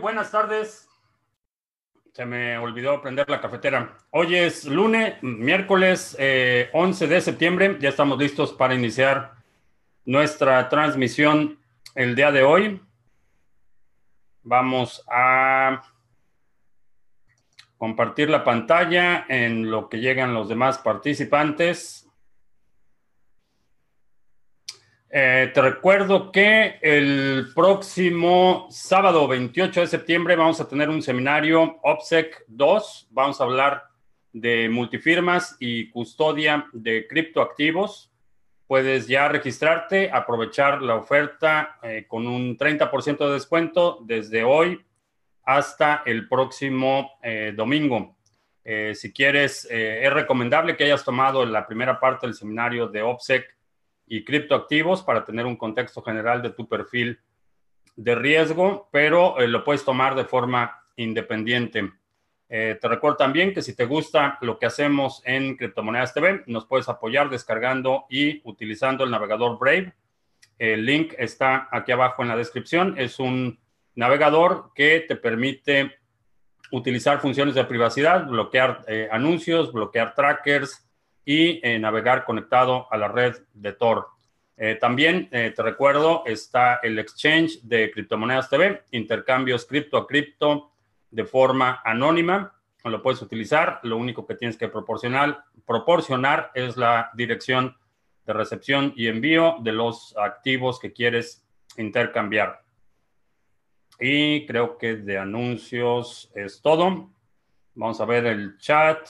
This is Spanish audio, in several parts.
buenas tardes. Se me olvidó prender la cafetera. Hoy es lunes, miércoles 11 eh, de septiembre. Ya estamos listos para iniciar nuestra transmisión el día de hoy. Vamos a compartir la pantalla en lo que llegan los demás participantes. Eh, te recuerdo que el próximo sábado 28 de septiembre vamos a tener un seminario OPSEC 2. Vamos a hablar de multifirmas y custodia de criptoactivos. Puedes ya registrarte, aprovechar la oferta eh, con un 30% de descuento desde hoy hasta el próximo eh, domingo. si quieres, es recomendable que hayas tomado la primera parte del seminario de OPSEC y criptoactivos para tener un contexto general de tu perfil de riesgo, pero eh, lo puedes tomar de forma independiente. Eh, te recuerdo también que si te gusta lo que hacemos en Criptomonedas TV, nos puedes apoyar descargando y utilizando el navegador Brave. El link está aquí abajo en la descripción. Es un navegador que te permite utilizar funciones de privacidad, bloquear eh, anuncios, bloquear trackers, y eh, navegar conectado a la red de Tor. Eh, también eh, te recuerdo, está el exchange de criptomonedas TV, intercambios cripto a cripto de forma anónima. Lo puedes utilizar. Lo único que tienes que proporcionar, proporcionar es la dirección de recepción y envío de los activos que quieres intercambiar. Y creo que de anuncios es todo. Vamos a ver el chat.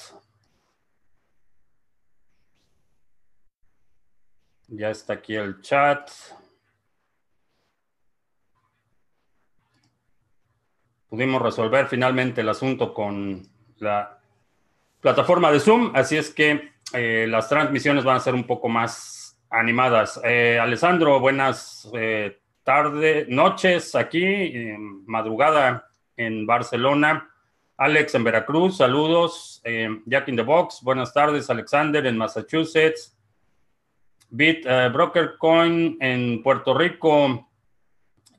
Ya está aquí el chat. Pudimos resolver finalmente el asunto con la plataforma de Zoom, así es que eh, las transmisiones van a ser un poco más animadas. Eh, Alessandro, buenas eh, tardes, noches aquí, madrugada en Barcelona. Alex en Veracruz, saludos. Jack in the Box, buenas tardes. Alexander en Massachusetts. Bit eh, Coin en Puerto Rico.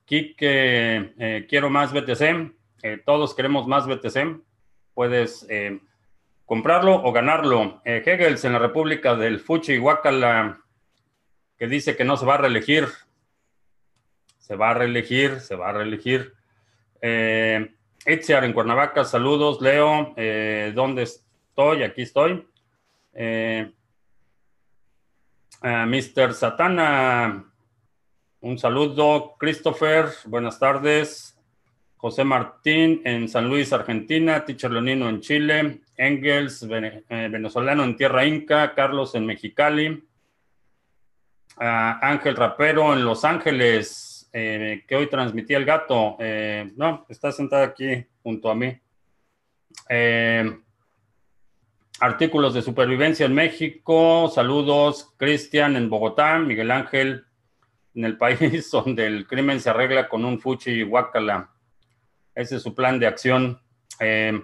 Kike, eh, quiero más BTC. Eh, todos queremos más BTC. Puedes comprarlo o ganarlo. Hegels en la República del Fuchi, Huacala, que dice que no se va a reelegir. Se va a reelegir, se va a reelegir. Eh, Etziar en Cuernavaca, saludos. Leo, ¿dónde estoy? Aquí estoy. Uh, Mr. Satana, un saludo. Christopher, buenas tardes. José Martín en San Luis, Argentina. Teacher Leonino en Chile. Engels, eh, venezolano en Tierra Inca. Carlos en Mexicali. Uh, Ángel Rapero en Los Ángeles, eh, que hoy transmití el gato. Eh, no, está sentado aquí junto a mí. Artículos de supervivencia en México. Saludos, Cristian en Bogotá, Miguel Ángel en el país donde el crimen se arregla con un fuchi y guacala. Ese es su plan de acción. Eh,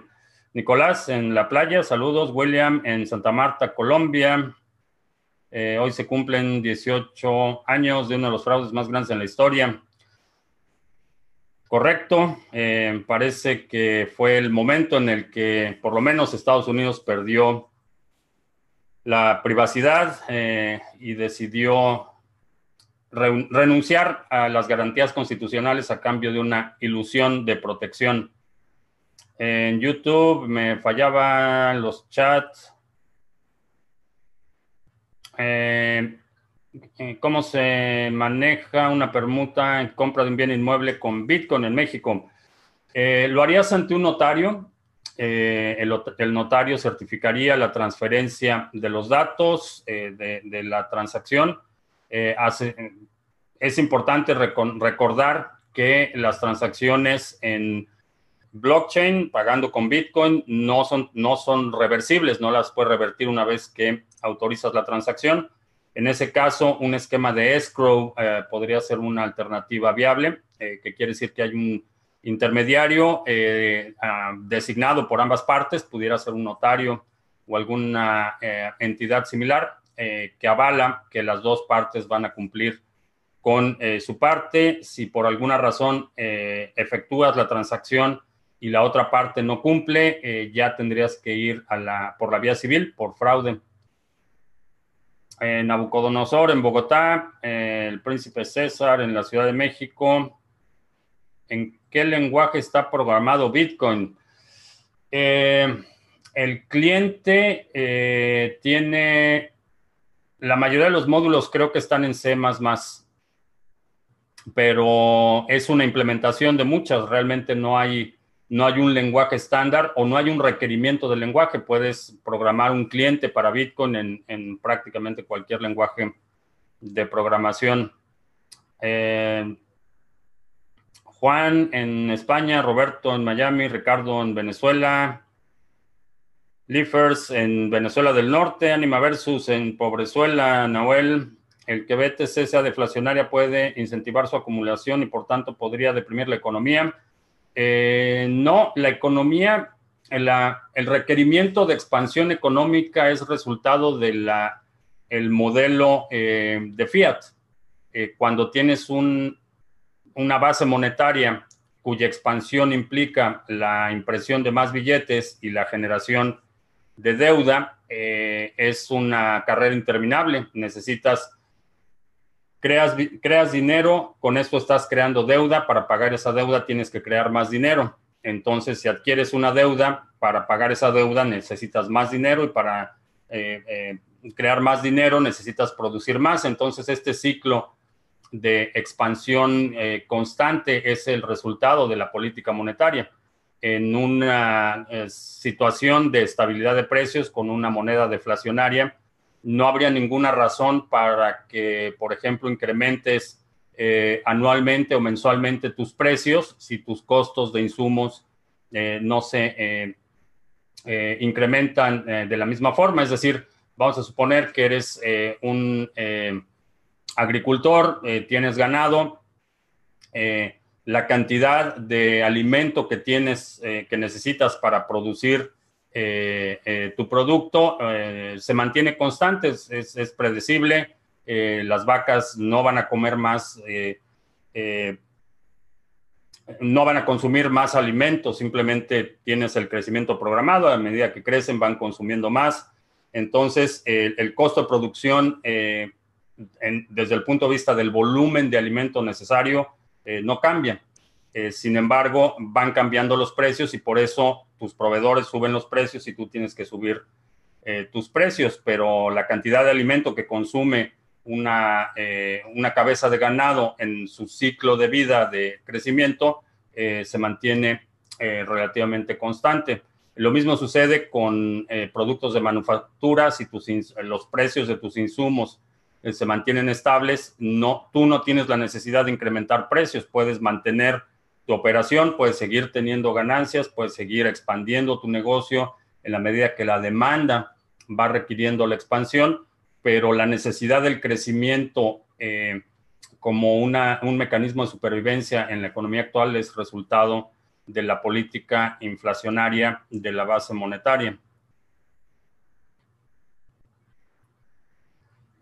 Nicolás en la playa, saludos. William en Santa Marta, Colombia. Eh, hoy se cumplen 18 años de uno de los fraudes más grandes en la historia. Correcto, eh, parece que fue el momento en el que por lo menos Estados Unidos perdió la privacidad eh, y decidió renunciar a las garantías constitucionales a cambio de una ilusión de protección. En YouTube me fallaban los chats. Eh, cómo se maneja una permuta en compra de un bien inmueble con Bitcoin en México. Eh, lo harías ante un notario. Eh, el, notario certificaría la transferencia de los datos de, la transacción. es importante recordar que las transacciones en blockchain pagando con Bitcoin no son, no son reversibles, no las puedes revertir una vez que autorizas la transacción. En ese caso, un esquema de escrow eh, podría ser una alternativa viable, eh, que quiere decir que hay un intermediario eh, ah, designado por ambas partes, pudiera ser un notario o alguna entidad similar que avala que las dos partes van a cumplir con su parte. Si por alguna razón efectúas la transacción y la otra parte no cumple, ya tendrías que ir a la, por la vía civil, por fraude. Nabucodonosor en Bogotá, el príncipe César en la Ciudad de México. ¿En qué lenguaje está programado Bitcoin? Eh, el cliente eh, tiene, la mayoría de los módulos creo que están en C ⁇ pero es una implementación de muchas, realmente no hay, no hay un lenguaje estándar o no hay un requerimiento del lenguaje, puedes programar un cliente para Bitcoin en, prácticamente cualquier lenguaje de programación. Eh, Juan en España, Roberto en Miami, Ricardo en Venezuela, Leafers en Venezuela del Norte, Anima Versus en Pobrezuela, Nahuel. El que BTC sea deflacionaria puede incentivar su acumulación y por tanto podría deprimir la economía. Eh, no, la economía, el requerimiento de expansión económica es resultado del el modelo eh, de fiat. Eh, cuando tienes un una base monetaria cuya expansión implica la impresión de más billetes y la generación de deuda, eh, es una carrera interminable. Necesitas, creas, creas dinero, con esto estás creando deuda, para pagar esa deuda tienes que crear más dinero. Entonces, si adquieres una deuda, para pagar esa deuda necesitas más dinero y para eh, eh, crear más dinero necesitas producir más. Entonces, este ciclo de expansión eh, constante es el resultado de la política monetaria. En una situación de estabilidad de precios con una moneda deflacionaria, no habría ninguna razón para que, por ejemplo, incrementes eh, anualmente o mensualmente tus precios si tus costos de insumos no se incrementan de la misma forma. Es decir, vamos a suponer que eres un agricultor, eh, tienes ganado, eh, la cantidad de alimento que tienes, eh, que necesitas para producir tu producto se mantiene constante, es, predecible, las vacas no van a comer más, no van a consumir más alimentos, simplemente tienes el crecimiento programado, a medida que crecen van consumiendo más. Entonces, el costo de producción desde el punto de vista del volumen de alimento necesario, eh, no cambia. Eh, sin embargo, van cambiando los precios y por eso tus proveedores suben los precios y tú tienes que subir eh, tus precios, pero la cantidad de alimento que consume una, una cabeza de ganado en su ciclo de vida de crecimiento se mantiene relativamente constante. Lo mismo sucede con productos de manufactura, si tus, los precios de tus insumos eh, se mantienen estables, no, tú no tienes la necesidad de incrementar precios, puedes mantener tu operación, puedes seguir teniendo ganancias, puedes seguir expandiendo tu negocio en la medida que la demanda va requiriendo la expansión, pero la necesidad del crecimiento eh, como una, un mecanismo de supervivencia en la economía actual es resultado de la política inflacionaria de la base monetaria.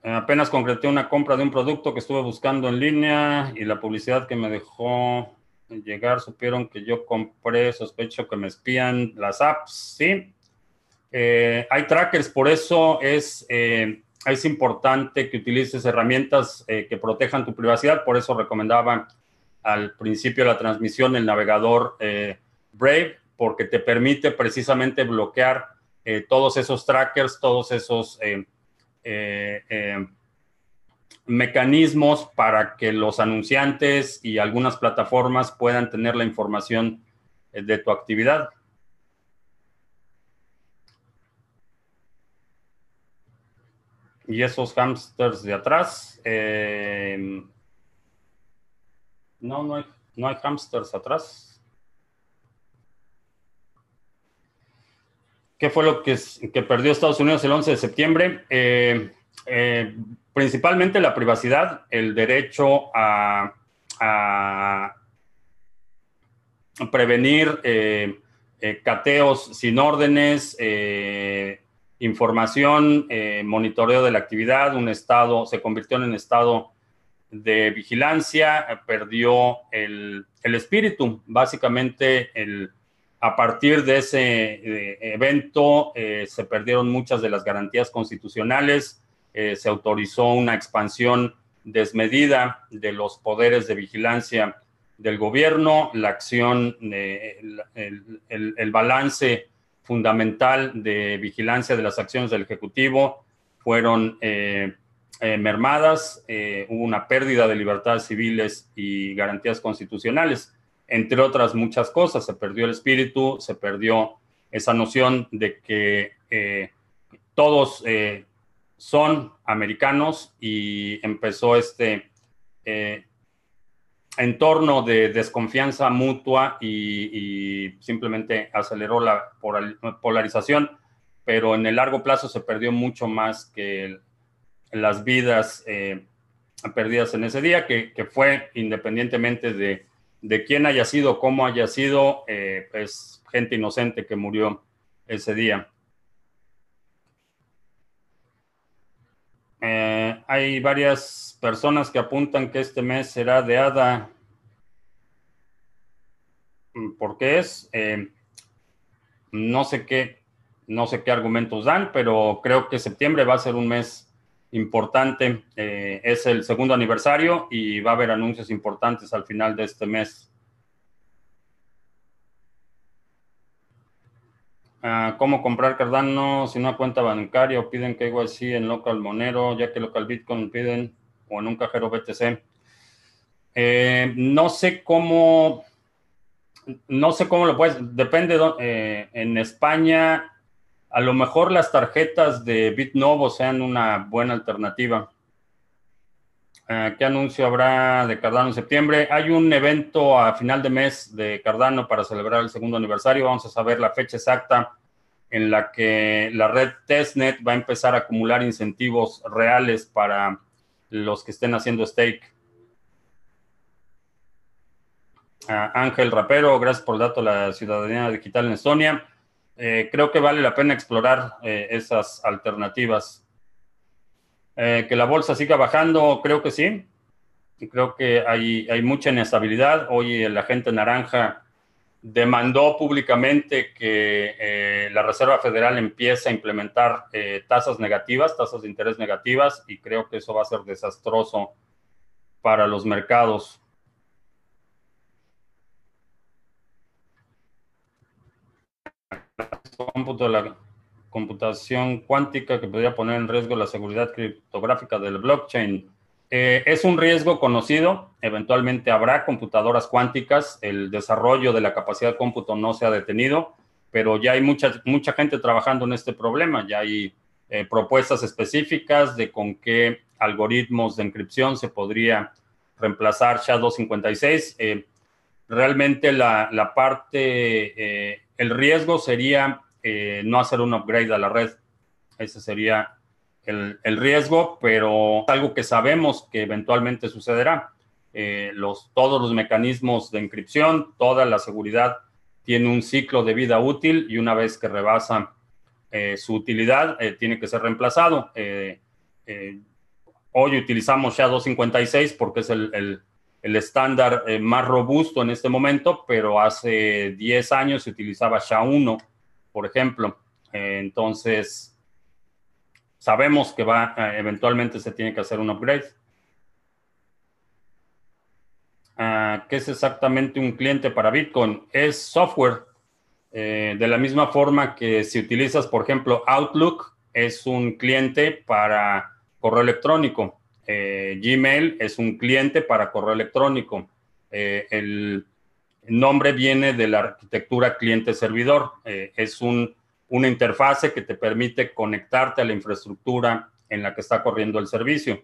Apenas concreté una compra de un producto que estuve buscando en línea y la publicidad que me dejó llegar supieron que yo compré, sospecho que me espían las apps, ¿sí? Eh, hay trackers, por eso es, eh, es importante que utilices herramientas eh, que protejan tu privacidad, por eso recomendaba al principio de la transmisión el navegador Brave, porque te permite precisamente bloquear todos esos trackers, todos esos eh, eh, mecanismos para que los anunciantes y algunas plataformas puedan tener la información eh, de tu actividad. Y esos hamsters de atrás. no, no hay, no hay hamsters atrás. ¿Qué fue lo que, perdió Estados Unidos el 11 de septiembre? Eh, eh, principalmente la privacidad, el derecho a, prevenir eh, cateos sin órdenes, información, monitoreo de la actividad, un estado, se convirtió en un estado de vigilancia, perdió el, espíritu. Básicamente, el, a partir de ese evento se perdieron muchas de las garantías constitucionales, se autorizó una expansión desmedida de los poderes de vigilancia del gobierno, la acción, el, balance fundamental de vigilancia de las acciones del Ejecutivo fueron eh, eh, mermadas, eh, hubo una pérdida de libertades civiles y garantías constitucionales, entre otras muchas cosas. Se perdió el espíritu, se perdió esa noción de que todos son americanos y empezó este entorno de desconfianza mutua y, simplemente aceleró la polarización, pero en el largo plazo se perdió mucho más que las vidas eh, perdidas en ese día, que, fue independientemente de, de, quién haya sido, cómo haya sido, eh, pues gente inocente que murió ese día. Eh, hay varias personas que apuntan que este mes será de hada. Mm, ¿Por qué es? Eh, no sé qué, no sé qué argumentos dan, pero creo que septiembre va a ser un mes importante. Eh, es el segundo aniversario y va a haber anuncios importantes al final de este mes. ¿Cómo comprar Cardano sin una cuenta bancaria o piden que así en local Monero, ya que local Bitcoin piden o en un cajero BTC? Eh, no sé cómo, no sé cómo lo puedes, depende, eh, en España a lo mejor las tarjetas de BitNovo sean una buena alternativa. Ah, ¿Qué anuncio habrá de Cardano en septiembre? Hay un evento a final de mes de Cardano para celebrar el segundo aniversario. Vamos a saber la fecha exacta en la que la red testnet va a empezar a acumular incentivos reales para los que estén haciendo stake. Ah, Ángel Rapero, gracias por el dato de la ciudadanía digital en Estonia. Eh, creo que vale la pena explorar eh, esas alternativas. Eh, que la bolsa siga bajando, creo que sí. Creo que hay, hay mucha inestabilidad. Hoy el agente naranja demandó públicamente que eh, la Reserva Federal empiece a implementar eh, tasas negativas, tasas de interés negativas, y creo que eso va a ser desastroso para los mercados. Computación cuántica que podría poner en riesgo la seguridad criptográfica del blockchain. Eh, es un riesgo conocido, eventualmente habrá computadoras cuánticas, el desarrollo de la capacidad de cómputo no se ha detenido, pero ya hay mucha, mucha gente trabajando en este problema, ya hay eh, propuestas específicas de con qué algoritmos de encripción se podría reemplazar SHA-256. Eh, realmente la, la parte, el riesgo sería eh, no hacer un upgrade a la red. Ese sería el, riesgo, pero algo que sabemos que eventualmente sucederá. Eh, los, todos los mecanismos de encripción, toda la seguridad tiene un ciclo de vida útil y una vez que rebasa eh, su utilidad, tiene que ser reemplazado. hoy utilizamos SHA-256 porque es el, el estándar más robusto en este momento, pero hace 10 años se utilizaba SHA-1 por ejemplo. Eh, entonces, sabemos que va, eh, eventualmente se tiene que hacer un upgrade. Ah, ¿Qué es exactamente un cliente para Bitcoin? Es software. Eh, de la misma forma que si utilizas, por ejemplo, Outlook, es un cliente para correo electrónico. Gmail es un cliente para correo electrónico. el el nombre viene de la arquitectura cliente-servidor. Eh, es un, una interfase que te permite conectarte a la infraestructura en la que está corriendo el servicio.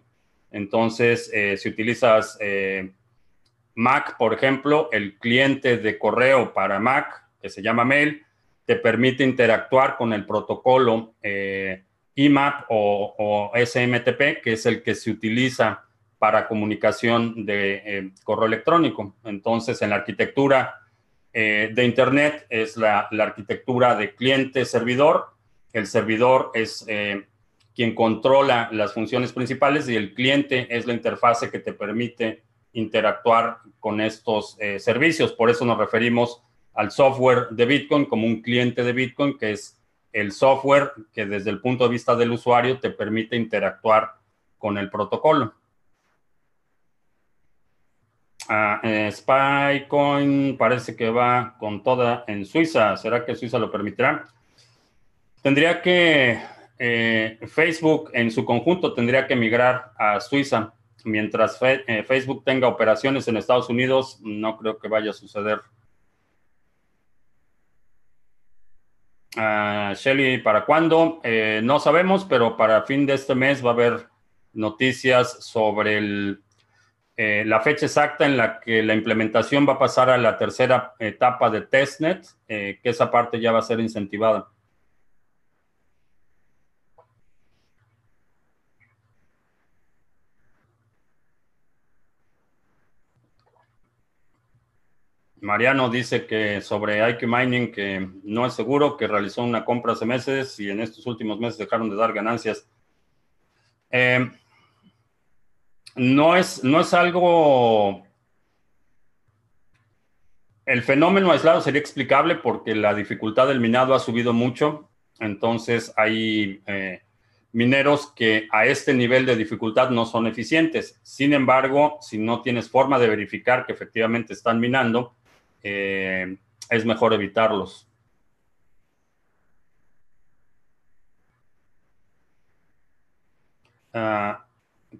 Entonces, eh, si utilizas eh, Mac, por ejemplo, el cliente de correo para Mac, que se llama Mail, te permite interactuar con el protocolo IMAP o SMTP, que es el que se utiliza para comunicación de eh, correo electrónico. Entonces, en la arquitectura eh, de Internet es la, arquitectura de cliente-servidor. El servidor es eh, quien controla las funciones principales y el cliente es la interfase que te permite interactuar con estos servicios. Por eso nos referimos al software de Bitcoin como un cliente de Bitcoin, que es el software que desde el punto de vista del usuario te permite interactuar con el protocolo. Ah, eh, Spycoin parece que va con toda en Suiza. ¿Será que Suiza lo permitirá? Tendría que, eh, Facebook en su conjunto tendría que migrar a Suiza. Mientras eh, Facebook tenga operaciones en Estados Unidos, no creo que vaya a suceder. Uh, Shelly, ¿para cuándo? no sabemos, pero para fin de este mes va a haber noticias sobre el eh, la fecha exacta en la que la implementación va a pasar a la tercera etapa de testnet, eh, que esa parte ya va a ser incentivada. Mariano dice que sobre IQ Mining que no es seguro, que realizó una compra hace meses y en estos últimos meses dejaron de dar ganancias. Eh, no es, no es algo... El fenómeno aislado sería explicable porque la dificultad del minado ha subido mucho, entonces hay eh, mineros que a este nivel de dificultad no son eficientes. Sin embargo, si no tienes forma de verificar que efectivamente están minando, eh, es mejor evitarlos. Ah,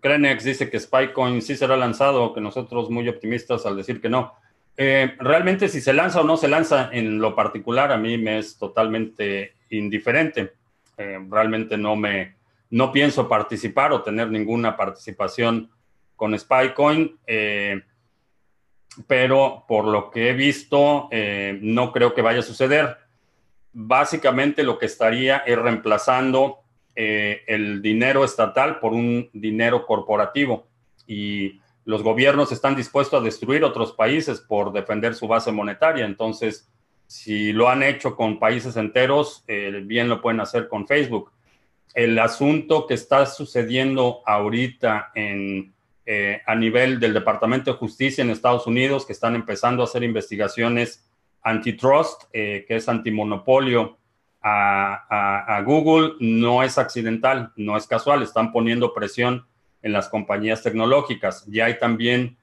Krenex dice que Spycoin sí será lanzado, que nosotros muy optimistas al decir que no. Eh, realmente si se lanza o no se lanza en lo particular a mí me es totalmente indiferente. Eh, realmente no me no pienso participar o tener ninguna participación con Spycoin, eh, pero por lo que he visto no creo que vaya a suceder. Básicamente lo que estaría es reemplazando eh, el dinero estatal por un dinero corporativo y los gobiernos están dispuestos a destruir otros países por defender su base monetaria. Entonces, si lo han hecho con países enteros, eh, bien lo pueden hacer con Facebook. El asunto que está sucediendo ahorita en, eh, a nivel del Departamento de Justicia en Estados Unidos, que están empezando a hacer investigaciones antitrust, que es antimonopolio, a, Google no es accidental, no es casual, están poniendo presión en las compañías tecnológicas. Ya hay también,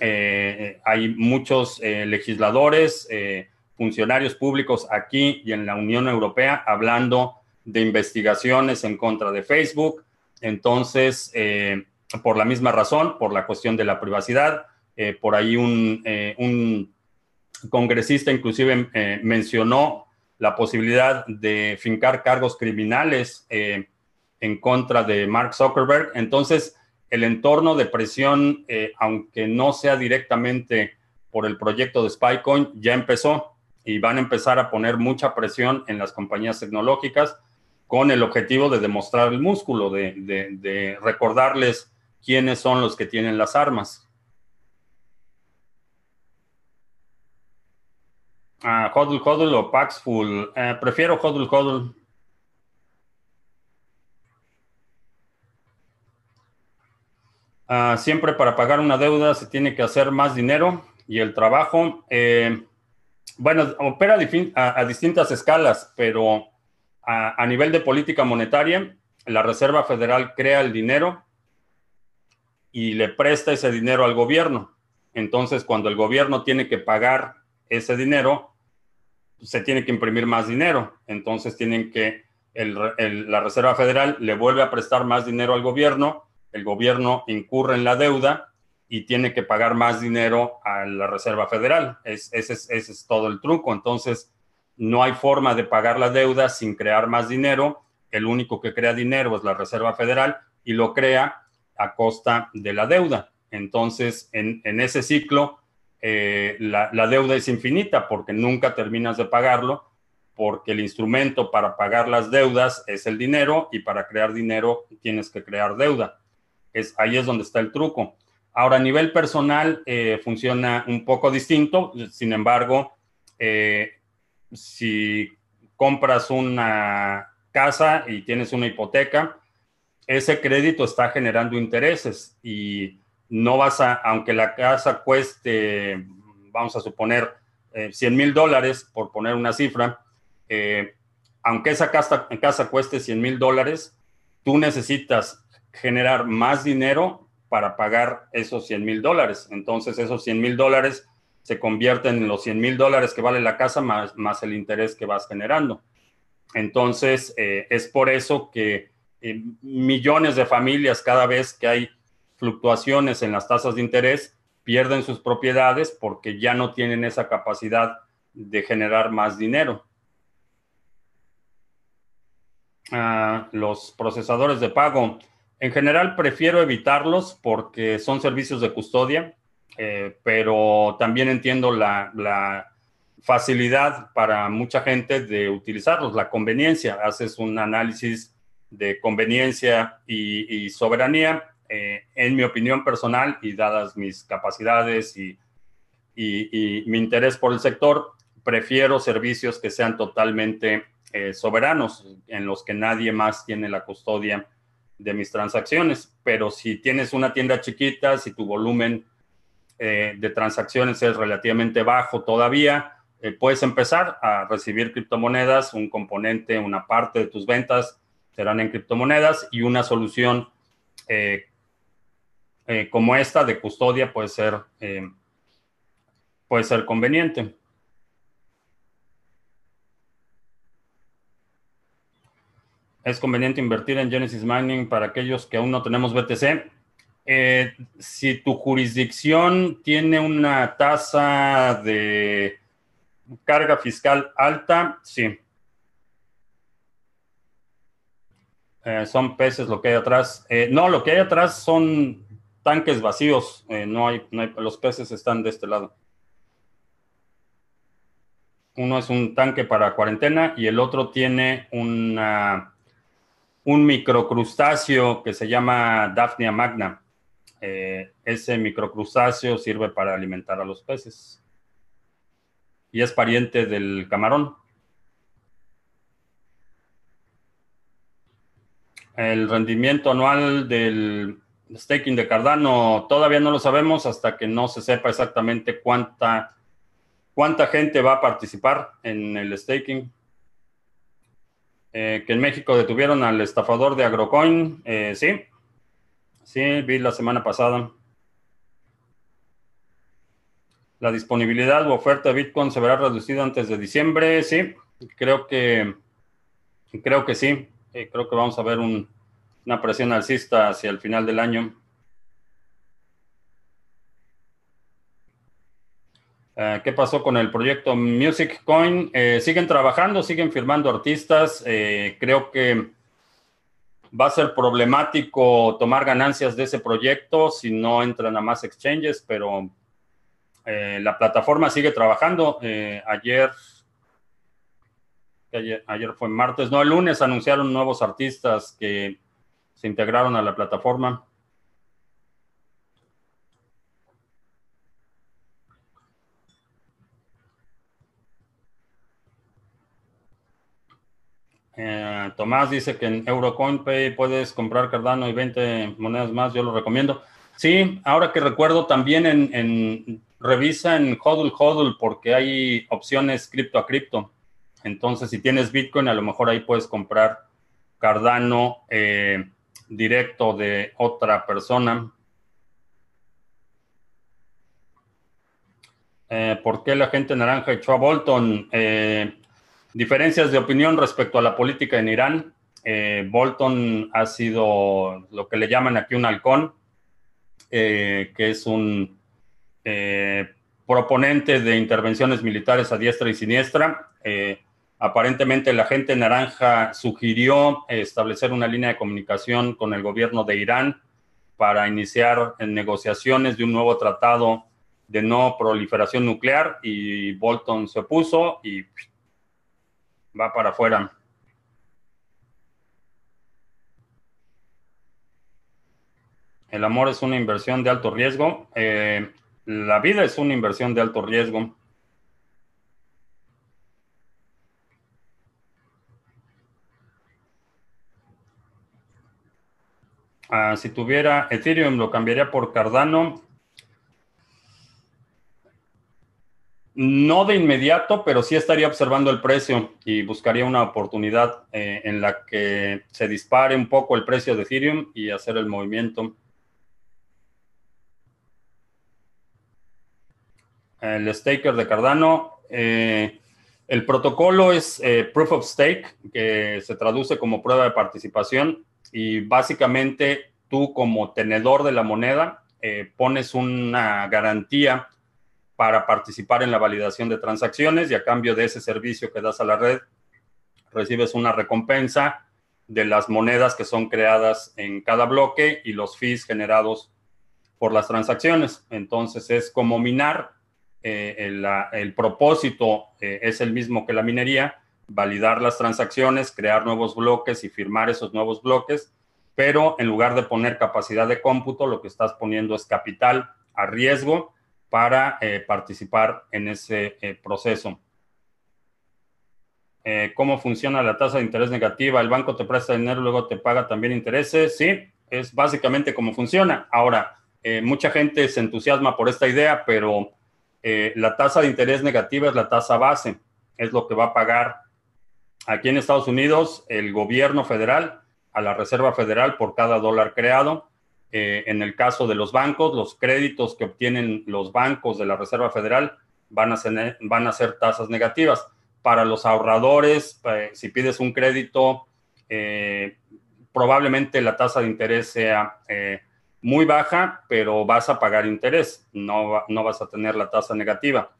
eh, hay muchos eh, legisladores, eh, funcionarios públicos aquí y en la Unión Europea hablando de investigaciones en contra de Facebook. Entonces, por la misma razón, por la cuestión de la privacidad, por ahí un, un congresista inclusive mencionó la posibilidad de fincar cargos criminales eh, en contra de Mark Zuckerberg. Entonces, el entorno de presión, eh, aunque no sea directamente por el proyecto de Spycoin, ya empezó y van a empezar a poner mucha presión en las compañías tecnológicas con el objetivo de demostrar el músculo, de recordarles quiénes son los que tienen las armas. Uh, hodl Hodl o Paxful. Eh, prefiero Hodl Hodl. Ah, siempre para pagar una deuda se tiene que hacer más dinero y el trabajo, eh, bueno, opera a, distintas escalas, pero a, a, nivel de política monetaria, la Reserva Federal crea el dinero y le presta ese dinero al gobierno. Entonces, cuando el gobierno tiene que pagar ese dinero, se tiene que imprimir más dinero. Entonces tienen que, la Reserva Federal le vuelve a prestar más dinero al gobierno, el gobierno incurre en la deuda y tiene que pagar más dinero a la Reserva Federal. ese, es, todo el truco. Entonces, no hay forma de pagar la deuda sin crear más dinero. El único que crea dinero es la Reserva Federal y lo crea a costa de la deuda. Entonces, en, en ese ciclo, eh, la, deuda es infinita porque nunca terminas de pagarlo, porque el instrumento para pagar las deudas es el dinero y para crear dinero tienes que crear deuda. Es, ahí es donde está el truco. Ahora, a nivel personal eh, funciona un poco distinto, sin embargo, eh, si compras una casa y tienes una hipoteca, ese crédito está generando intereses y no vas a, aunque la casa cueste, vamos a suponer, 100 eh, mil dólares, por poner una cifra, eh, aunque esa casa, casa cueste 100 mil dólares, tú necesitas generar más dinero para pagar esos 100 mil dólares. Entonces esos 100 mil dólares se convierten en los 100 mil dólares que vale la casa más, más, el interés que vas generando. Entonces eh, es por eso que millones de familias cada vez que hay fluctuaciones en las tasas de interés pierden sus propiedades porque ya no tienen esa capacidad de generar más dinero. Ah, los procesadores de pago, en general prefiero evitarlos porque son servicios de custodia, eh, pero también entiendo la, facilidad para mucha gente de utilizarlos, la conveniencia. Haces un análisis de conveniencia y soberanía eh, en mi opinión personal y dadas mis capacidades y, mi interés por el sector, prefiero servicios que sean totalmente eh, soberanos, en los que nadie más tiene la custodia de mis transacciones. Pero si tienes una tienda chiquita, si tu volumen eh, de transacciones es relativamente bajo todavía, puedes empezar a recibir criptomonedas, un componente, una parte de tus ventas serán en criptomonedas y una solución eh, como esta de custodia puede ser, eh, puede ser conveniente. Es conveniente invertir en Genesis Mining para aquellos que aún no tenemos BTC. Eh, si tu jurisdicción tiene una tasa de carga fiscal alta, sí. son peces lo que hay atrás. no, lo que hay atrás son tanques vacíos, eh, no, hay, los peces están de este lado. Uno es un tanque para cuarentena y el otro tiene una, un microcrustáceo que se llama Daphnia magna. Eh, ese microcrustáceo sirve para alimentar a los peces y es pariente del camarón. El rendimiento anual del staking de Cardano todavía no lo sabemos hasta que no se sepa exactamente cuánta, cuánta gente va a participar en el staking. Eh, que en México detuvieron al estafador de Agrocoin, eh, sí, sí, vi la semana pasada. La disponibilidad u oferta de Bitcoin se verá reducida antes de diciembre, sí, creo que, creo que sí, eh, creo que vamos a ver un, una presión alcista hacia el final del año. Eh, ¿Qué pasó con el proyecto Music Coin? Eh, siguen trabajando, siguen firmando artistas. Eh, creo que va a ser problemático tomar ganancias de ese proyecto si no entran a más exchanges, pero la plataforma sigue trabajando. ayer, ayer, ayer fue martes, no, el lunes anunciaron nuevos artistas que se integraron a la plataforma. Eh, Tomás dice que en EuroCoinPay puedes comprar Cardano y 20 monedas más, yo lo recomiendo. Sí, ahora que recuerdo también en, revisa en HODL HODL porque hay opciones cripto a cripto. Entonces, si tienes Bitcoin, a lo mejor ahí puedes comprar Cardano eh, directo de otra persona. Eh, ¿Por qué la gente naranja echó a Bolton? Eh, diferencias de opinión respecto a la política en Irán. Eh, Bolton ha sido lo que le llaman aquí un halcón, que es un proponente de intervenciones militares a diestra y siniestra. Aparentemente la gente naranja sugirió establecer una línea de comunicación con el gobierno de Irán para iniciar negociaciones de un nuevo tratado de no proliferación nuclear y Bolton se opuso y va para afuera. El amor es una inversión de alto riesgo. Eh, la vida es una inversión de alto riesgo. Ah, si tuviera Ethereum, lo cambiaría por Cardano. No de inmediato, pero sí estaría observando el precio y buscaría una oportunidad eh, en la que se dispare un poco el precio de Ethereum y hacer el movimiento. El staker de Cardano. Eh, el protocolo es eh, Proof of Stake, que se traduce como prueba de participación y básicamente tú como tenedor de la moneda pones una garantía para participar en la validación de transacciones y a cambio de ese servicio que das a la red, recibes una recompensa de las monedas que son creadas en cada bloque y los fees generados por las transacciones. Entonces es como minar, eh, el, propósito eh, es el mismo que la minería, validar las transacciones, crear nuevos bloques y firmar esos nuevos bloques, pero en lugar de poner capacidad de cómputo, lo que estás poniendo es capital a riesgo para eh, participar en ese eh, proceso. Eh, ¿Cómo funciona la tasa de interés negativa? El banco te presta dinero, luego te paga también intereses. Sí, es básicamente cómo funciona. Ahora, mucha gente se entusiasma por esta idea, pero la tasa de interés negativa es la tasa base. Es lo que va a pagar aquí en Estados Unidos el gobierno federal a la Reserva Federal por cada dólar creado eh, en el caso de los bancos, los créditos que obtienen los bancos de la Reserva Federal van a ser, van a ser tasas negativas. Para los ahorradores, eh, si pides un crédito, eh, probablemente la tasa de interés sea muy baja, pero vas a pagar interés, no, no vas a tener la tasa negativa.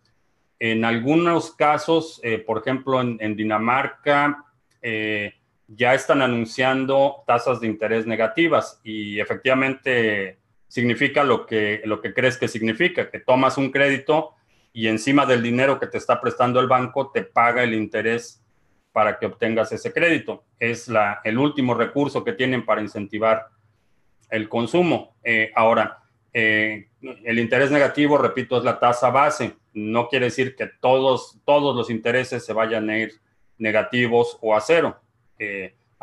En algunos casos, por ejemplo, en, Dinamarca, ya están anunciando tasas de interés negativas y efectivamente significa lo que, lo que crees que significa, que tomas un crédito y encima del dinero que te está prestando el banco te paga el interés para que obtengas ese crédito. Es el último recurso que tienen para incentivar el consumo. Eh, ahora, eh, el interés negativo, repito, es la tasa base. No quiere decir que todos, todos los intereses se vayan a ir negativos o a cero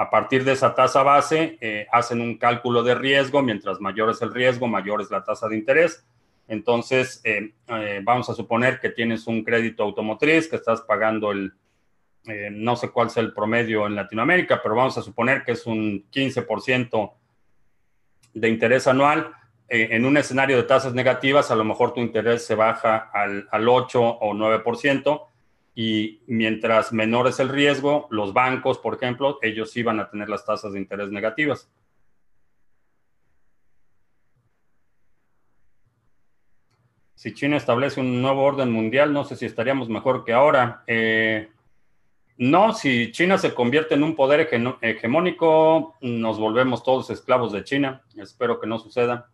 a partir de esa tasa base eh, hacen un cálculo de riesgo, mientras mayor es el riesgo, mayor es la tasa de interés. Entonces, eh, eh, vamos a suponer que tienes un crédito automotriz, que estás pagando el, no sé cuál es el promedio en Latinoamérica, pero vamos a suponer que es un 15% de interés anual. En un escenario de tasas negativas, a lo mejor tu interés se baja al, al 8 o 9% y mientras menor es el riesgo, los bancos, por ejemplo, ellos sí van a tener las tasas de interés negativas. Si China establece un nuevo orden mundial, no sé si estaríamos mejor que ahora. Eh, no, si China se convierte en un poder hegemónico, nos volvemos todos esclavos de China. Espero que no suceda.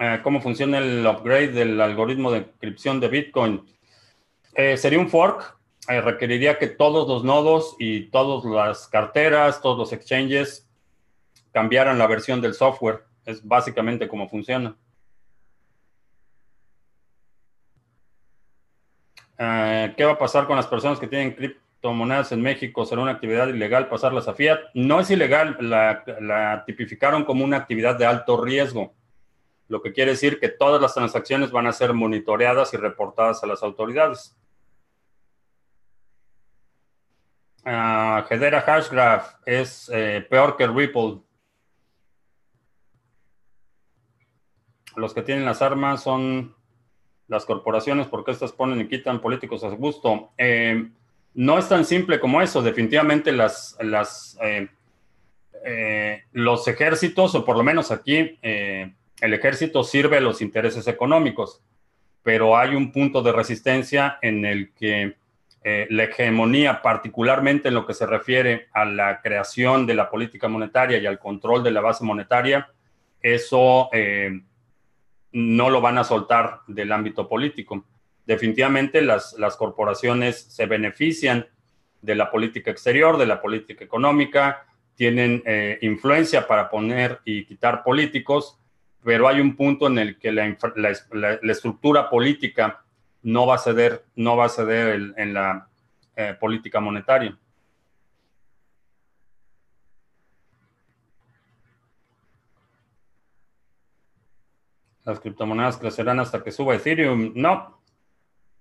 Eh, cómo funciona el upgrade del algoritmo de encripción de Bitcoin. Eh, sería un fork, eh, requeriría que todos los nodos y todas las carteras, todos los exchanges cambiaran la versión del software. Es básicamente cómo funciona. ¿Qué va a pasar con las personas que tienen criptomonedas en México? ¿Será una actividad ilegal pasarlas a fiat? No es ilegal, la tipificaron como una actividad de alto riesgo lo que quiere decir que todas las transacciones van a ser monitoreadas y reportadas a las autoridades. Uh, Hedera Hashgraph es eh, peor que Ripple. Los que tienen las armas son las corporaciones porque estas ponen y quitan políticos a su gusto. Eh, no es tan simple como eso. Definitivamente las, las, eh, los ejércitos, o por lo menos aquí, el ejército sirve a los intereses económicos, pero hay un punto de resistencia en el que eh, la hegemonía, particularmente en lo que se refiere a la creación de la política monetaria y al control de la base monetaria, eso eh, no lo van a soltar del ámbito político. Definitivamente las, las corporaciones se benefician de la política exterior, de la política económica, tienen eh, influencia para poner y quitar políticos, pero hay un punto en el que la, estructura política no va a ceder, no va a ceder en la eh, política monetaria. Las criptomonedas crecerán hasta que suba Ethereum. No,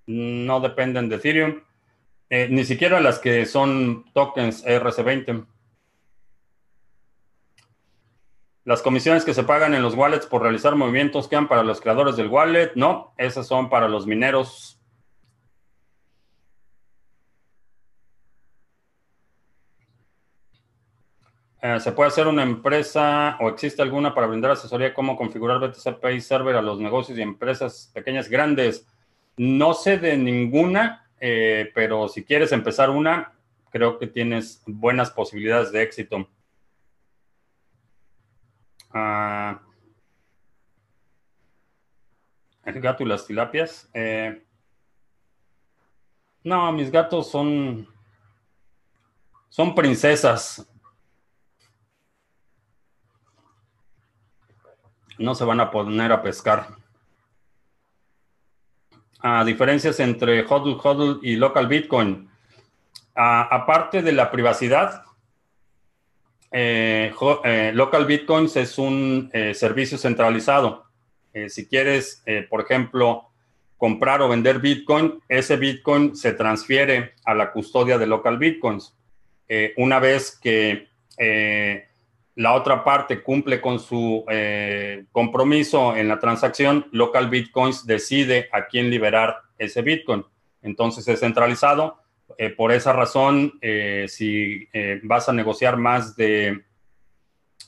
no dependen de Ethereum. Eh, ni siquiera las que son tokens RC20. Las comisiones que se pagan en los wallets por realizar movimientos quedan para los creadores del wallet. No, esas son para los mineros Eh, ¿Se puede hacer una empresa o existe alguna para brindar asesoría cómo configurar BTC Pay Server a los negocios y empresas pequeñas, grandes? No sé de ninguna, eh, pero si quieres empezar una, creo que tienes buenas posibilidades de éxito. Ah, el gato y las tilapias. Eh, no, mis gatos son, son princesas. no se van a poner a pescar. A diferencias entre HODL, HODL y local Bitcoin. aparte de la privacidad, eh, eh, local Bitcoins es un eh, servicio centralizado. si quieres, por ejemplo, comprar o vender Bitcoin, ese Bitcoin se transfiere a la custodia de local Bitcoins. una vez que la otra parte cumple con su compromiso en la transacción, Local Bitcoins decide a quién liberar ese Bitcoin. Entonces es centralizado. Eh, por esa razón, eh, si vas a negociar más de,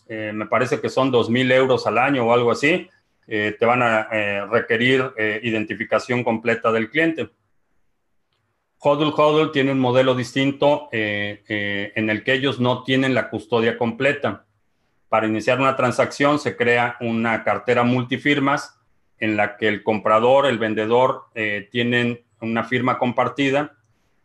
me parece que son 2 mil euros al año o algo así, te van a requerir identificación completa del cliente. Hodl Hodl tiene un modelo distinto en el que ellos no tienen la custodia completa para iniciar una transacción se crea una cartera multifirmas en la que el comprador, el vendedor eh, tienen una firma compartida.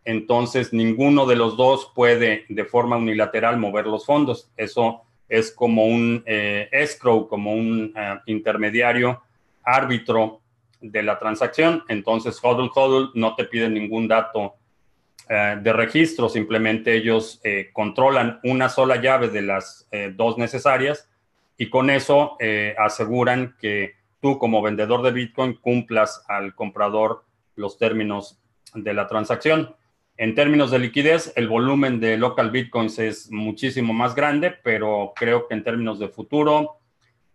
Entonces, ninguno de los dos puede de forma unilateral mover los fondos. Eso es como un eh, escrow, como un eh, intermediario árbitro de la transacción. Entonces, HODL HODL no te pide ningún dato eh, de registro, simplemente ellos controlan una sola llave de las dos necesarias y con eso aseguran que tú como vendedor de Bitcoin cumplas al comprador los términos de la transacción. En términos de liquidez, el volumen de local Bitcoins es muchísimo más grande, pero creo que en términos de futuro,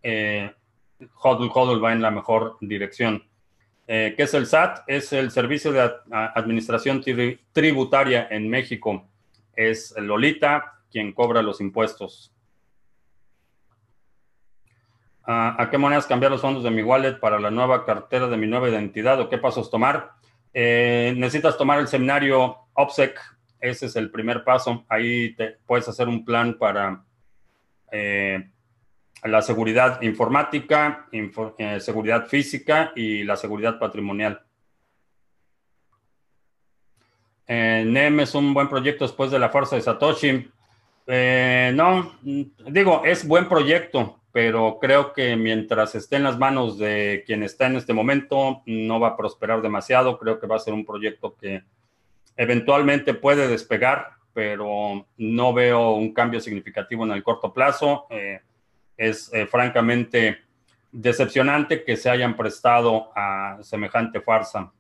HODL HODL va en la mejor dirección. Eh, ¿Qué es el SAT? Es el Servicio de Administración Tributaria en México. Es Lolita quien cobra los impuestos. Ah, ¿A qué monedas cambiar los fondos de mi wallet para la nueva cartera de mi nueva identidad o qué pasos tomar? Eh, necesitas tomar el seminario OPSEC. Ese es el primer paso. Ahí te puedes hacer un plan para eh, la seguridad informática, eh, seguridad física y la seguridad patrimonial. Eh, NEM es un buen proyecto después de la fuerza de Satoshi. Eh, no, digo, es buen proyecto, pero creo que mientras esté en las manos de quien está en este momento, no va a prosperar demasiado. Creo que va a ser un proyecto que eventualmente puede despegar, pero no veo un cambio significativo en el corto plazo es eh, francamente decepcionante que se hayan prestado a semejante farsa.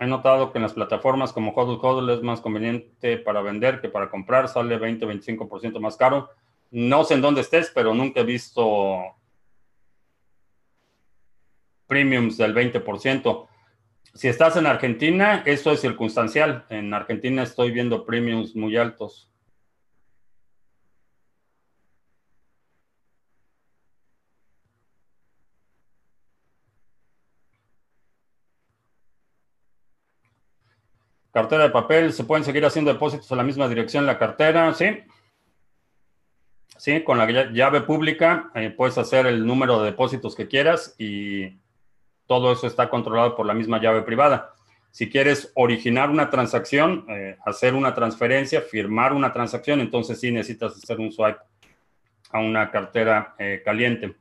He notado que en las plataformas como HODL HODL es más conveniente para vender que para comprar, sale 20-25% más caro. No sé en dónde estés, pero nunca he visto premiums del 20%. Si estás en Argentina, eso es circunstancial. En Argentina estoy viendo premiums muy altos. Cartera de papel, ¿se pueden seguir haciendo depósitos a la misma dirección en la cartera? Sí. Sí, con la llave pública eh, puedes hacer el número de depósitos que quieras y todo eso está controlado por la misma llave privada. Si quieres originar una transacción, eh, hacer una transferencia, firmar una transacción, entonces sí necesitas hacer un swipe a una cartera eh, caliente.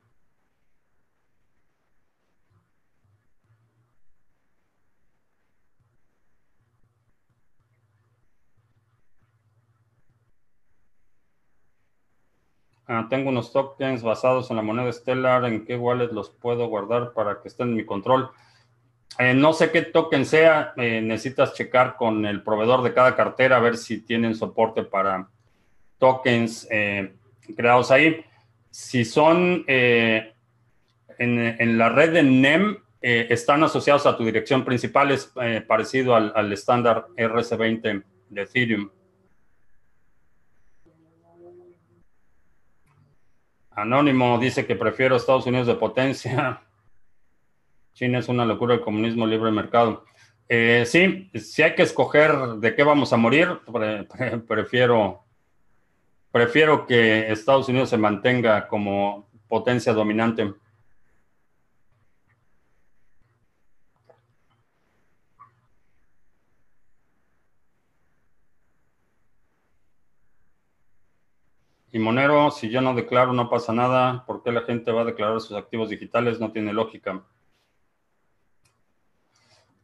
Ah, tengo unos tokens basados en la moneda Stellar. ¿En qué wallet los puedo guardar para que estén en mi control? Eh, no sé qué token sea. Eh, necesitas checar con el proveedor de cada cartera a ver si tienen soporte para tokens eh, creados ahí. Si son en, en, la red de NEM, están asociados a tu dirección principal. Es parecido al, al estándar RC20 de Ethereum. Anónimo dice que prefiero Estados Unidos de potencia. China es una locura el comunismo libre mercado. Eh, sí, si hay que escoger de qué vamos a morir, prefiero, prefiero que Estados Unidos se mantenga como potencia dominante. Y Monero, si yo no declaro, no pasa nada. ¿Por qué la gente va a declarar sus activos digitales? No tiene lógica.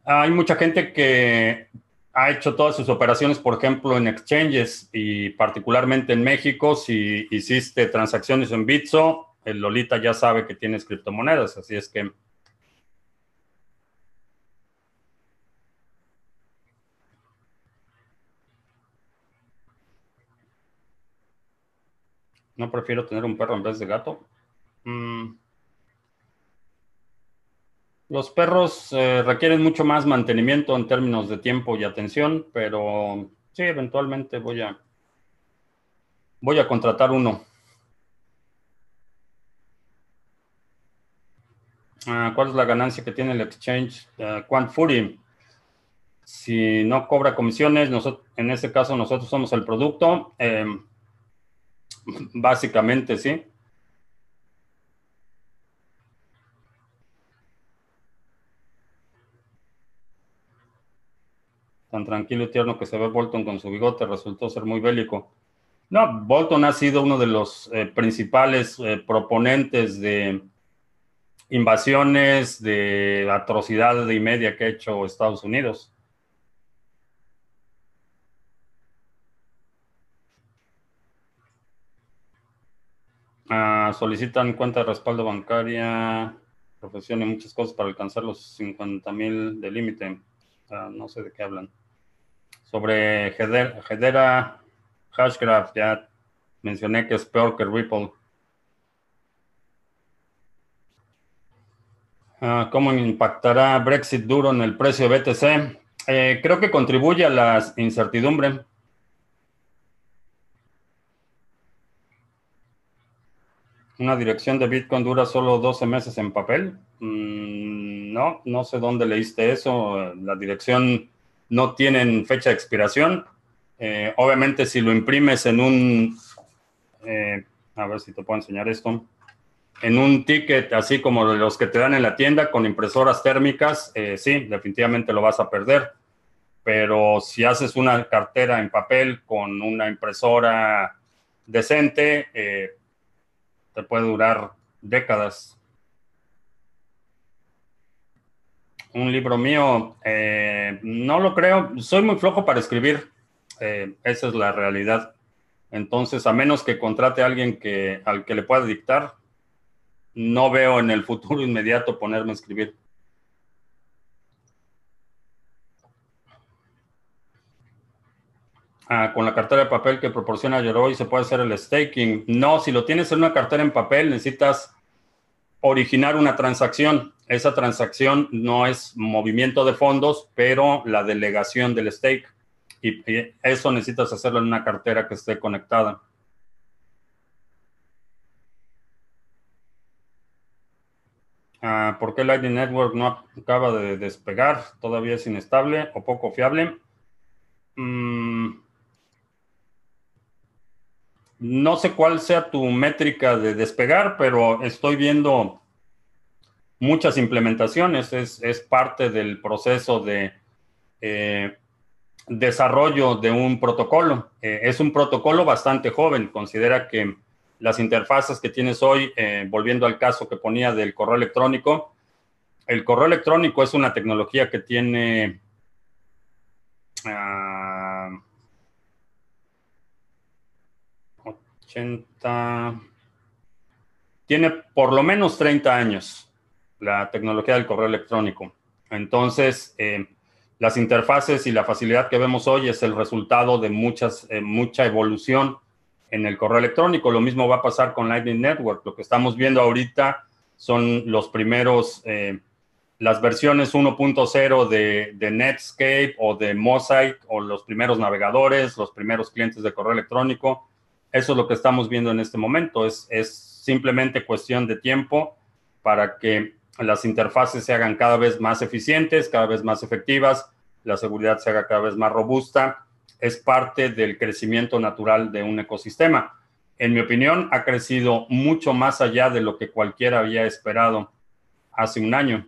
Hay mucha gente que ha hecho todas sus operaciones, por ejemplo, en exchanges y particularmente en México. Si hiciste transacciones en Bitso, el Lolita ya sabe que tienes criptomonedas. Así es que No prefiero tener un perro en vez de gato. Mm. Los perros eh, requieren mucho más mantenimiento en términos de tiempo y atención, pero sí, eventualmente voy a voy a contratar uno. Ah, ¿Cuál es la ganancia que tiene el exchange uh, Quant Fury? Si no cobra comisiones, nosotros, en ese caso nosotros somos el producto. Em, Básicamente, sí. Tan tranquilo y tierno que se ve Bolton con su bigote resultó ser muy bélico. No, Bolton ha sido uno de los eh, principales eh, proponentes de invasiones, de atrocidades y media que ha hecho Estados Unidos. Ah, solicitan cuenta de respaldo bancaria, profesión y muchas cosas para alcanzar los 50 mil de límite. Ah, no sé de qué hablan. Sobre Hedera, Hashgraph, ya mencioné que es peor que Ripple. Ah, ¿Cómo impactará Brexit duro en el precio de BTC? Eh, creo que contribuye a la incertidumbre. ¿Una dirección de Bitcoin dura solo 12 meses en papel? Mm, no, no sé dónde leíste eso. La dirección no tiene fecha de expiración. Eh, obviamente, si lo imprimes en un, eh, a ver si te puedo enseñar esto, en un ticket así como los que te dan en la tienda con impresoras térmicas, eh, sí, definitivamente lo vas a perder. Pero si haces una cartera en papel con una impresora decente, te puede durar décadas. Un libro mío, eh, no lo creo, soy muy flojo para escribir, eh, esa es la realidad. Entonces, a menos que contrate a alguien que, al que le pueda dictar, no veo en el futuro inmediato ponerme a escribir. Ah, con la cartera de papel que proporciona Yoroi se puede hacer el staking. No, si lo tienes en una cartera en papel, necesitas originar una transacción. Esa transacción no es movimiento de fondos, pero la delegación del stake. Y, eso necesitas hacerlo en una cartera que esté conectada. Ah, ¿Por qué Lightning Network no acaba de despegar? ¿Todavía es inestable o poco fiable? Mm, no sé cuál sea tu métrica de despegar, pero estoy viendo muchas implementaciones. Es, parte del proceso de eh, desarrollo de un protocolo. Eh, es un protocolo bastante joven. Considera que las interfaces que tienes hoy, eh, volviendo al caso que ponía del correo electrónico, el correo electrónico es una tecnología que tiene... Tiene por lo menos 30 años la tecnología del correo electrónico. Entonces, eh, las interfaces y la facilidad que vemos hoy es el resultado de muchas, eh, mucha evolución en el correo electrónico. Lo mismo va a pasar con Lightning Network. Lo que estamos viendo ahorita son los primeros, eh, las versiones 1.0 de, de, Netscape o de Mosaic o los primeros navegadores, los primeros clientes de correo electrónico. Eso es lo que estamos viendo en este momento. Es, es simplemente cuestión de tiempo para que las interfaces se hagan cada vez más eficientes, cada vez más efectivas, la seguridad se haga cada vez más robusta. Es parte del crecimiento natural de un ecosistema. En mi opinión, ha crecido mucho más allá de lo que cualquiera había esperado hace un año.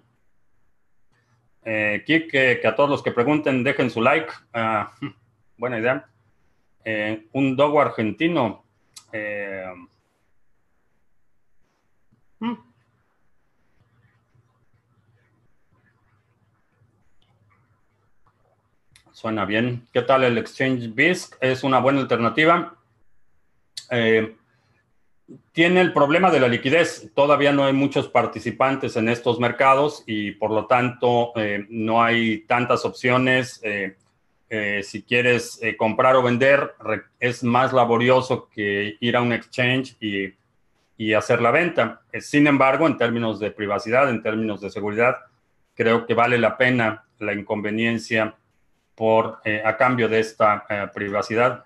Eh, Kik, que, a todos los que pregunten dejen su like. Ah, buena idea. Eh, un dogo argentino. Eh, hmm. Suena bien. ¿Qué tal el Exchange BISC? Es una buena alternativa. Eh, tiene el problema de la liquidez. Todavía no hay muchos participantes en estos mercados y por lo tanto no hay tantas opciones. Si quieres comprar o vender, es más laborioso que ir a un exchange y, y hacer la venta. sin embargo, en términos de privacidad, en términos de seguridad, creo que vale la pena la inconveniencia por, eh, a cambio de esta eh, privacidad.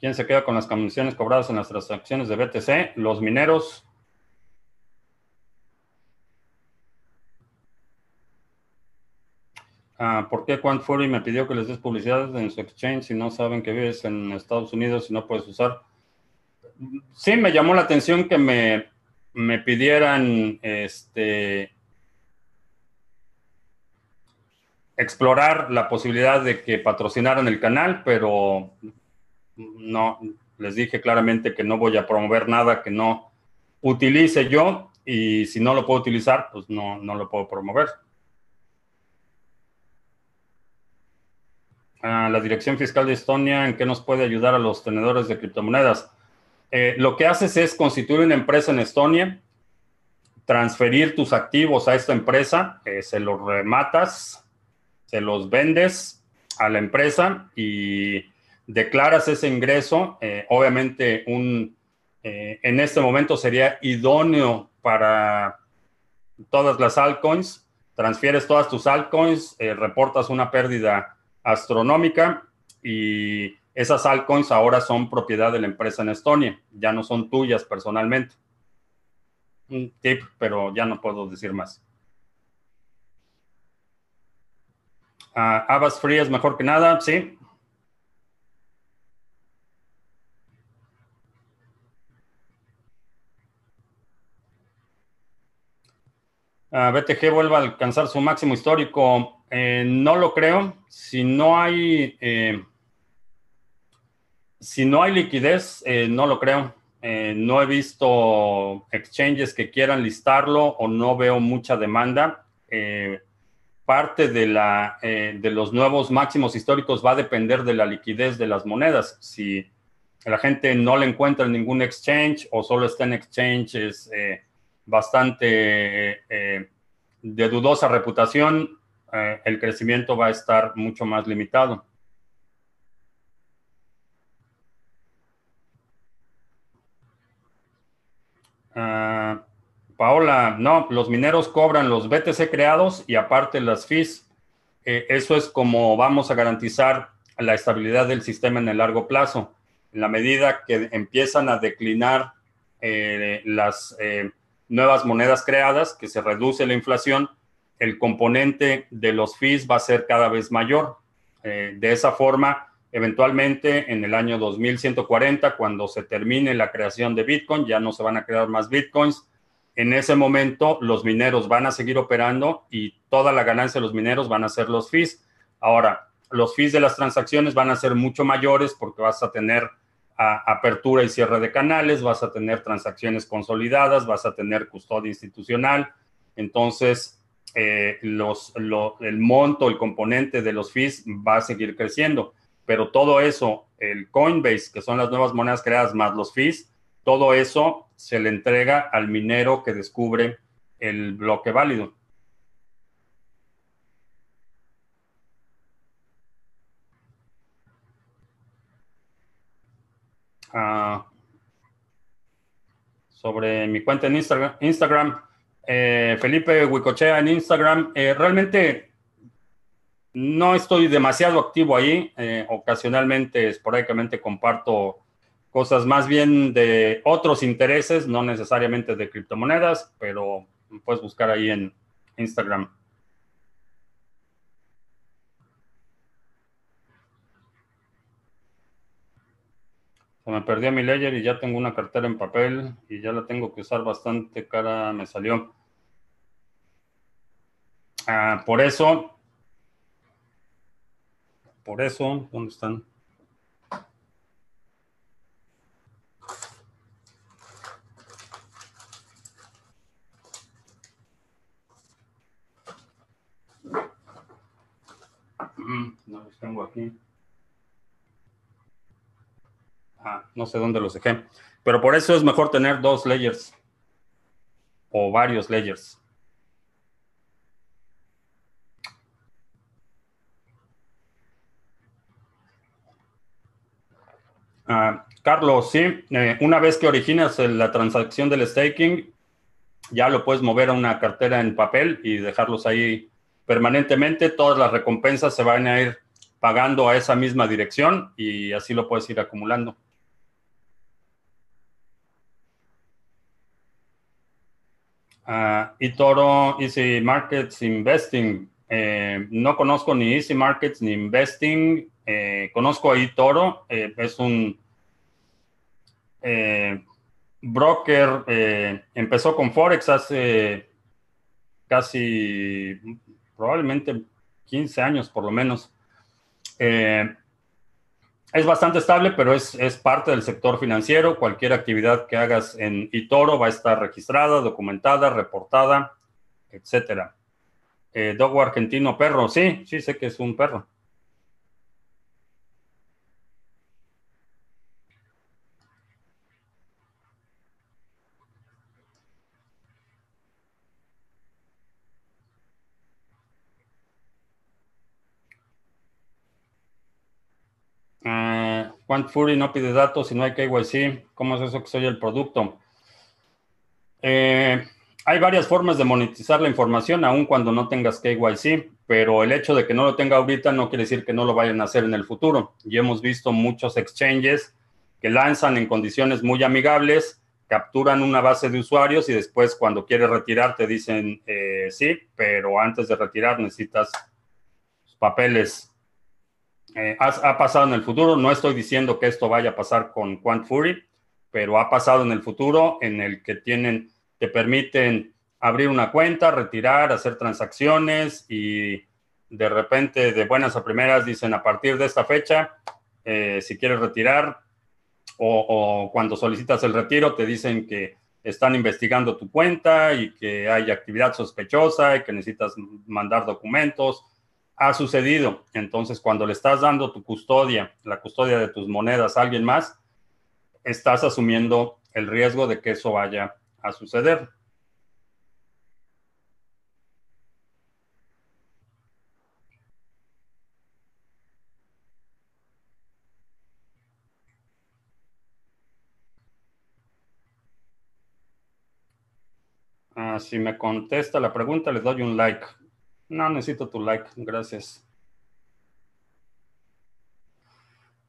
¿Quién se queda con las comisiones cobradas en las transacciones de BTC? Los mineros. Ah, ¿Por qué Quant Fury me pidió que les des publicidad en su exchange si no saben que vives en Estados Unidos y no puedes usar? Sí, me llamó la atención que me, me pidieran este, explorar la posibilidad de que patrocinaran el canal, pero no, les dije claramente que no voy a promover nada que no utilice yo y si no lo puedo utilizar, pues no, no lo puedo promover. la Dirección Fiscal de Estonia, ¿en qué nos puede ayudar a los tenedores de criptomonedas? Eh, lo que haces es constituir una empresa en Estonia, transferir tus activos a esta empresa, eh, se los rematas, se los vendes a la empresa y declaras ese ingreso. Eh, obviamente, un, en este momento sería idóneo para todas las altcoins. Transfieres todas tus altcoins, reportas una pérdida astronómica y esas altcoins ahora son propiedad de la empresa en Estonia, ya no son tuyas personalmente. Un tip, pero ya no puedo decir más. Uh, Free es mejor que nada, sí. BTG vuelve a alcanzar su máximo histórico. Eh, no lo creo. Si no hay, eh, si no hay liquidez, eh, no lo creo. no he visto exchanges que quieran listarlo o no veo mucha demanda. parte de, la, de los nuevos máximos históricos va a depender de la liquidez de las monedas. Si la gente no le encuentra en ningún exchange o solo está en exchanges bastante de dudosa reputación, eh, el crecimiento va a estar mucho más limitado. Ah, Paola, no, los mineros cobran los BTC creados y aparte las fees. Eh, eso es como vamos a garantizar la estabilidad del sistema en el largo plazo. En la medida que empiezan a declinar eh, las nuevas monedas creadas, que se reduce la inflación, el componente de los fees va a ser cada vez mayor. Eh, de esa forma, eventualmente en el año 2140, cuando se termine la creación de Bitcoin, ya no se van a crear más Bitcoins. En ese momento, los mineros van a seguir operando y toda la ganancia de los mineros van a ser los fees. Ahora, los fees de las transacciones van a ser mucho mayores porque vas a tener apertura y cierre de canales, vas a tener transacciones consolidadas, vas a tener custodia institucional. Entonces, eh, el monto, el componente de los fees va a seguir creciendo. Pero todo eso, el Coinbase, que son las nuevas monedas creadas más los fees, todo eso se le entrega al minero que descubre el bloque válido. Sobre mi cuenta en Instagram, eh, Felipe Huicochea en Instagram. Eh, realmente no estoy demasiado activo ahí. Eh, ocasionalmente, esporádicamente comparto cosas más bien de otros intereses, no necesariamente de criptomonedas, pero puedes buscar ahí en Instagram. Se me perdió mi ledger y ya tengo una cartera en papel y ya la tengo que usar bastante cara me salió. Ah, por eso, por eso, ¿dónde están? Mm, no los tengo aquí. No sé dónde los dejé. Pero por eso es mejor tener dos layers o varios layers. Ah, Carlos, sí, eh, una vez que originas la transacción del staking, ya lo puedes mover a una cartera en papel y dejarlos ahí permanentemente. Todas las recompensas se van a ir pagando a esa misma dirección y así lo puedes ir acumulando. Y Toro Easy Markets Investing. Eh, no conozco ni Easy Markets ni Investing. Eh, conozco ahí Toro. Eh, es un broker. empezó con Forex hace casi, probablemente 15 años por lo menos es bastante estable, pero es, parte del sector financiero. Cualquier actividad que hagas en eToro va a estar registrada, documentada, reportada, etcétera. Eh, Dogo argentino perro, sí, sí sé que es un perro. Quant Fury no pide datos y no hay KYC. ¿Cómo es eso que soy el producto? Eh, hay varias formas de monetizar la información, aun cuando no tengas KYC, pero el hecho de que no lo tenga ahorita no quiere decir que no lo vayan a hacer en el futuro. Y hemos visto muchos exchanges que lanzan en condiciones muy amigables, capturan una base de usuarios y después cuando quieres retirar te dicen eh, sí, pero antes de retirar necesitas papeles eh, ha, pasado en el futuro, no estoy diciendo que esto vaya a pasar con Quant Fury, pero ha pasado en el futuro en el que tienen, te permiten abrir una cuenta, retirar, hacer transacciones y de repente de buenas a primeras dicen a partir de esta fecha, eh, si quieres retirar o, o, cuando solicitas el retiro te dicen que están investigando tu cuenta y que hay actividad sospechosa y que necesitas mandar documentos ha sucedido. Entonces, cuando le estás dando tu custodia, la custodia de tus monedas a alguien más, estás asumiendo el riesgo de que eso vaya a suceder. Ah, si me contesta la pregunta, le doy un like. No necesito tu like, gracias.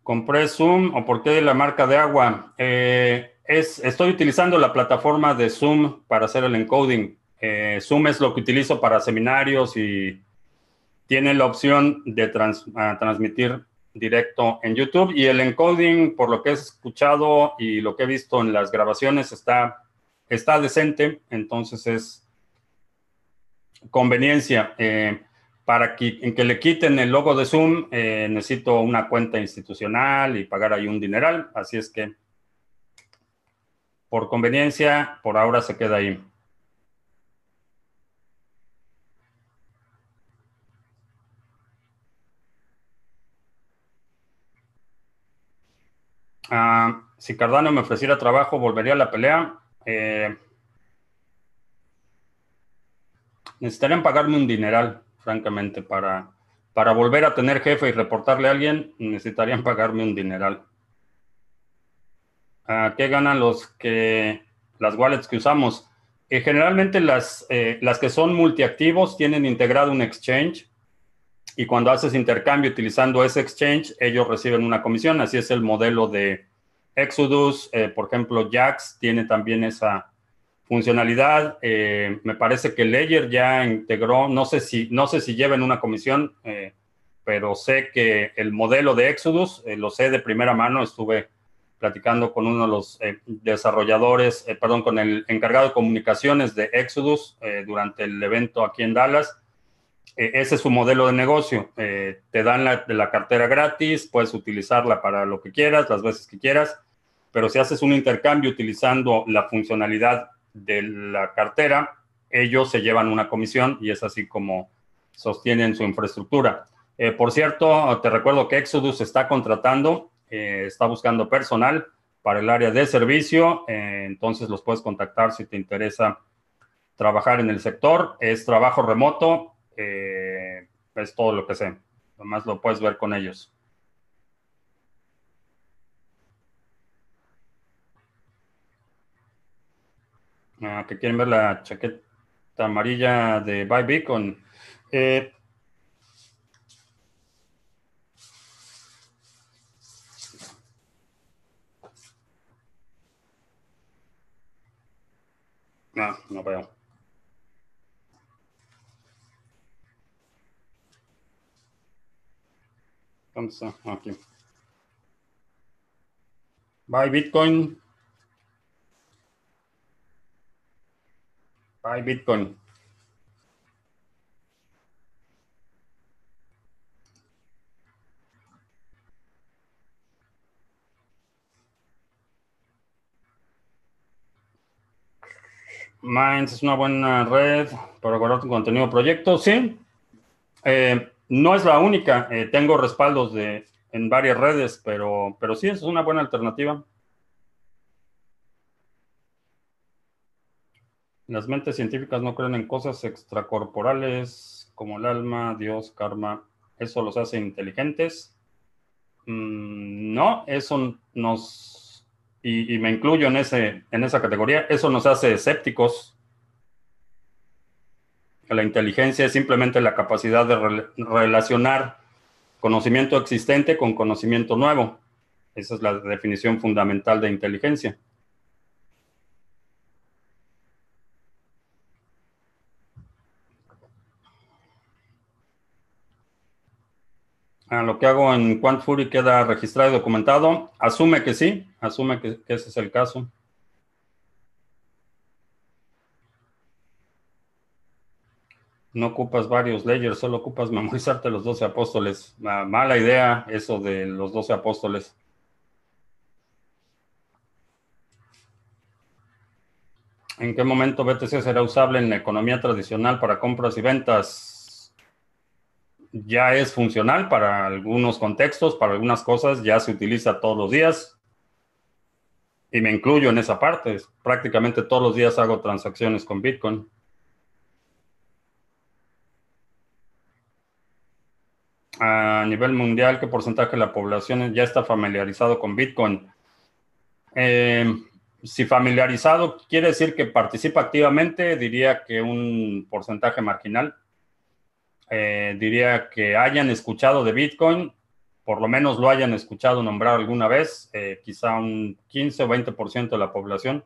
Compré Zoom o por qué la marca de agua. Eh, es, estoy utilizando la plataforma de Zoom para hacer el encoding. Eh, Zoom es lo que utilizo para seminarios y tiene la opción de transmitir directo en YouTube. Y el encoding, por lo que he escuchado y lo que he visto en las grabaciones, está, está decente. Entonces es conveniencia. Eh, para que, en que le quiten el logo de Zoom, eh, necesito una cuenta institucional y pagar ahí un dineral. Así es que, por conveniencia, por ahora se queda ahí. Ah, si Cardano me ofreciera trabajo, volvería a la pelea. Eh, necesitarían pagarme un dineral, francamente, para, para volver a tener jefe y reportarle a alguien, necesitarían pagarme un dineral. Ah, ¿Qué ganan los que las wallets que usamos? Eh, generalmente las, eh, las que son multiactivos tienen integrado un exchange y cuando haces intercambio utilizando ese exchange, ellos reciben una comisión. Así es el modelo de Exodus. Eh, por ejemplo, Jax tiene también esa funcionalidad. me parece que Ledger ya integró, no sé si, no sé si lleven una comisión, pero sé que el modelo de Exodus, lo sé de primera mano, estuve platicando con uno de los eh, desarrolladores, eh, perdón, con el encargado de comunicaciones de Exodus eh, durante el evento aquí en Dallas. ese es su modelo de negocio. te dan la, la, cartera gratis, puedes utilizarla para lo que quieras, las veces que quieras, pero si haces un intercambio utilizando la funcionalidad de la cartera, ellos se llevan una comisión y es así como sostienen su infraestructura. por cierto, te recuerdo que Exodus está contratando eh, está buscando personal para el área de servicio, eh, entonces los puedes contactar si te interesa trabajar en el sector. Es trabajo remoto, eh, es todo lo que sé. Además lo puedes ver con ellos. Ah, que quieren ver la chaqueta amarilla de Buy Beacon. No, no veo. ¿Dónde está? Aquí. Buy Bitcoin. Buy Bitcoin. Minds es una buena red para guardar tu contenido proyecto. Sí, eh, no es la única. Eh, tengo respaldos de, en varias redes, pero, pero sí, es una buena alternativa. Las mentes científicas no creen en cosas extracorporales como el alma, Dios, karma. ¿Eso los hace inteligentes? Mm, no, eso nos y, me incluyo en, ese, en esa categoría, eso nos hace escépticos. La inteligencia es simplemente la capacidad de relacionar conocimiento existente con conocimiento nuevo. Esa es la definición fundamental de inteligencia. Lo que hago en Quant Fury queda registrado y documentado. Asume que sí, asume que, ese es el caso. No ocupas varios layers, solo ocupas memorizarte los 12 apóstoles. mala idea eso de los 12 apóstoles. ¿En qué momento BTC será usable en la economía tradicional para compras y ventas? Ya es funcional para algunos contextos, para algunas cosas, ya se utiliza todos los días. Y me incluyo en esa parte. Prácticamente todos los días hago transacciones con Bitcoin. A nivel mundial, ¿qué porcentaje de la población ya está familiarizado con Bitcoin? Eh, si familiarizado quiere decir que participa activamente, diría que un porcentaje marginal. Eh, diría que hayan escuchado de Bitcoin, por lo menos lo hayan escuchado nombrar alguna vez, eh, quizá un 15 o 20% de la población.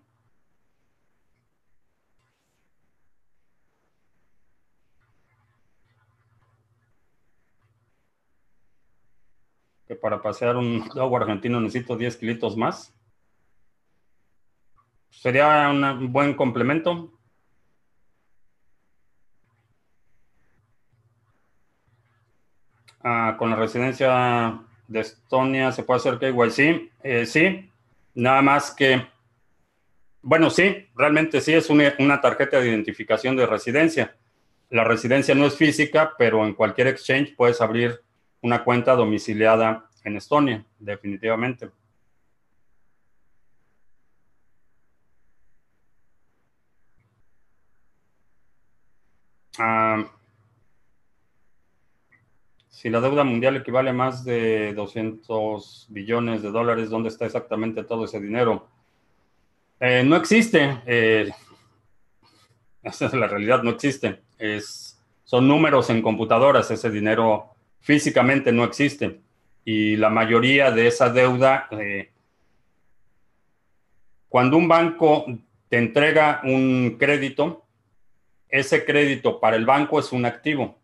Que para pasear un agua argentino necesito 10 kilitos más. Sería un buen complemento. Ah, con la residencia de Estonia se puede hacer KYC. Eh, sí, nada más que, bueno, sí, realmente sí es una, tarjeta de identificación de residencia. La residencia no es física, pero en cualquier exchange puedes abrir una cuenta domiciliada en Estonia, definitivamente. Ah, si la deuda mundial equivale a más de 200 billones de dólares, ¿dónde está exactamente todo ese dinero? Eh, no existe. Eh, esa es la realidad, no existe. Es, son números en computadoras, ese dinero físicamente no existe. Y la mayoría de esa deuda, eh, cuando un banco te entrega un crédito, ese crédito para el banco es un activo,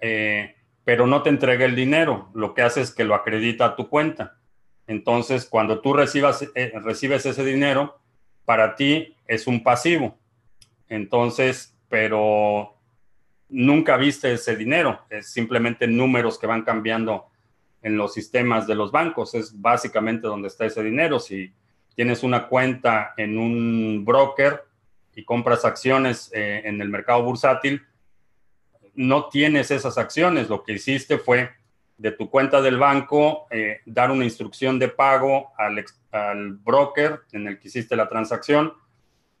eh, pero no te entrega el dinero. Lo que hace es que lo acredita a tu cuenta. Entonces, cuando tú recibas, eh, recibes ese dinero, para ti es un pasivo. Entonces, pero nunca viste ese dinero. Es simplemente números que van cambiando en los sistemas de los bancos. Es básicamente donde está ese dinero. Si tienes una cuenta en un broker y compras acciones eh, en el mercado bursátil, no tienes esas acciones. Lo que hiciste fue de tu cuenta del banco eh, dar una instrucción de pago al, broker en el que hiciste la transacción.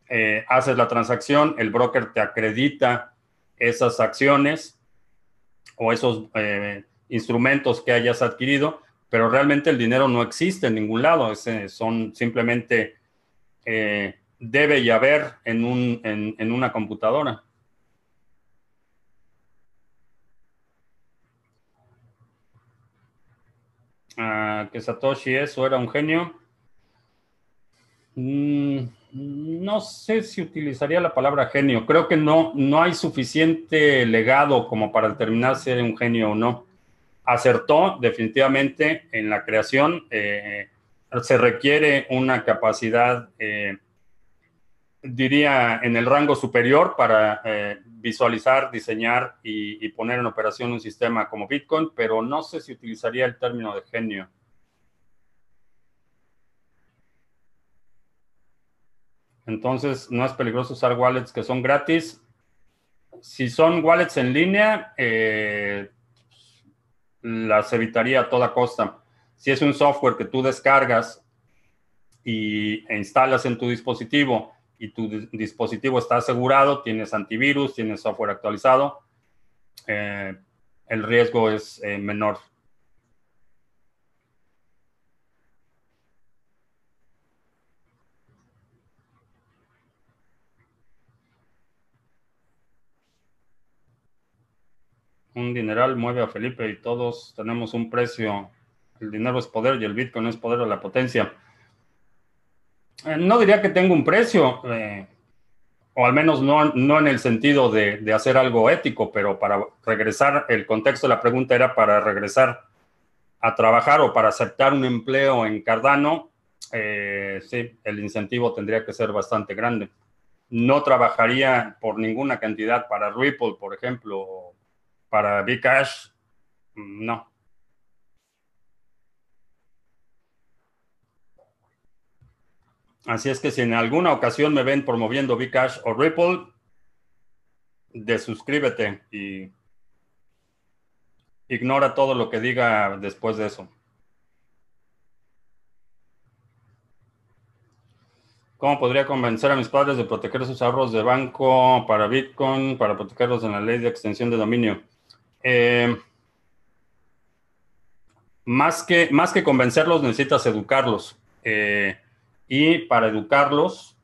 Eh, haces la transacción, el broker te acredita esas acciones o esos instrumentos que hayas adquirido pero realmente el dinero no existe en ningún lado, son simplemente eh, debe y haber en, una computadora. Que Satoshi eso era un genio. Mm, no sé si utilizaría la palabra genio. Creo que no, no hay suficiente legado como para determinar si era un genio o no acertó definitivamente en la creación. Eh, se requiere una capacidad, eh, diría, en el rango superior para eh, visualizar, diseñar y, poner en operación un sistema como Bitcoin, pero no sé si utilizaría el término de genio. Entonces, no es peligroso usar wallets que son gratis. Si son wallets en línea, las evitaría a toda costa. Si es un software que tú descargas y, e instalas en tu dispositivo y tu dispositivo está asegurado, tienes antivirus, tienes software actualizado, eh, el riesgo es eh, menor. un dineral mueve a Felipe y todos tenemos un precio. El dinero es poder y el Bitcoin es poder de la potencia. Eh, no diría que tenga un precio, eh, o al menos no, no en el sentido de, de, hacer algo ético, pero para regresar, el contexto de la pregunta era para regresar a trabajar o para aceptar un empleo en Cardano, eh, sí, el incentivo tendría que ser bastante grande. No trabajaría por ninguna cantidad para Ripple, por ejemplo, para Bcash, no. Así es que si en alguna ocasión me ven promoviendo Bcash o Ripple, desuscríbete y ignora todo lo que diga después de eso. ¿Cómo podría convencer a mis padres de proteger sus ahorros de banco para Bitcoin, para protegerlos en la ley de extensión de dominio? Eh, más, que, más que convencerlos, necesitas educarlos. Eh, y para educarlos,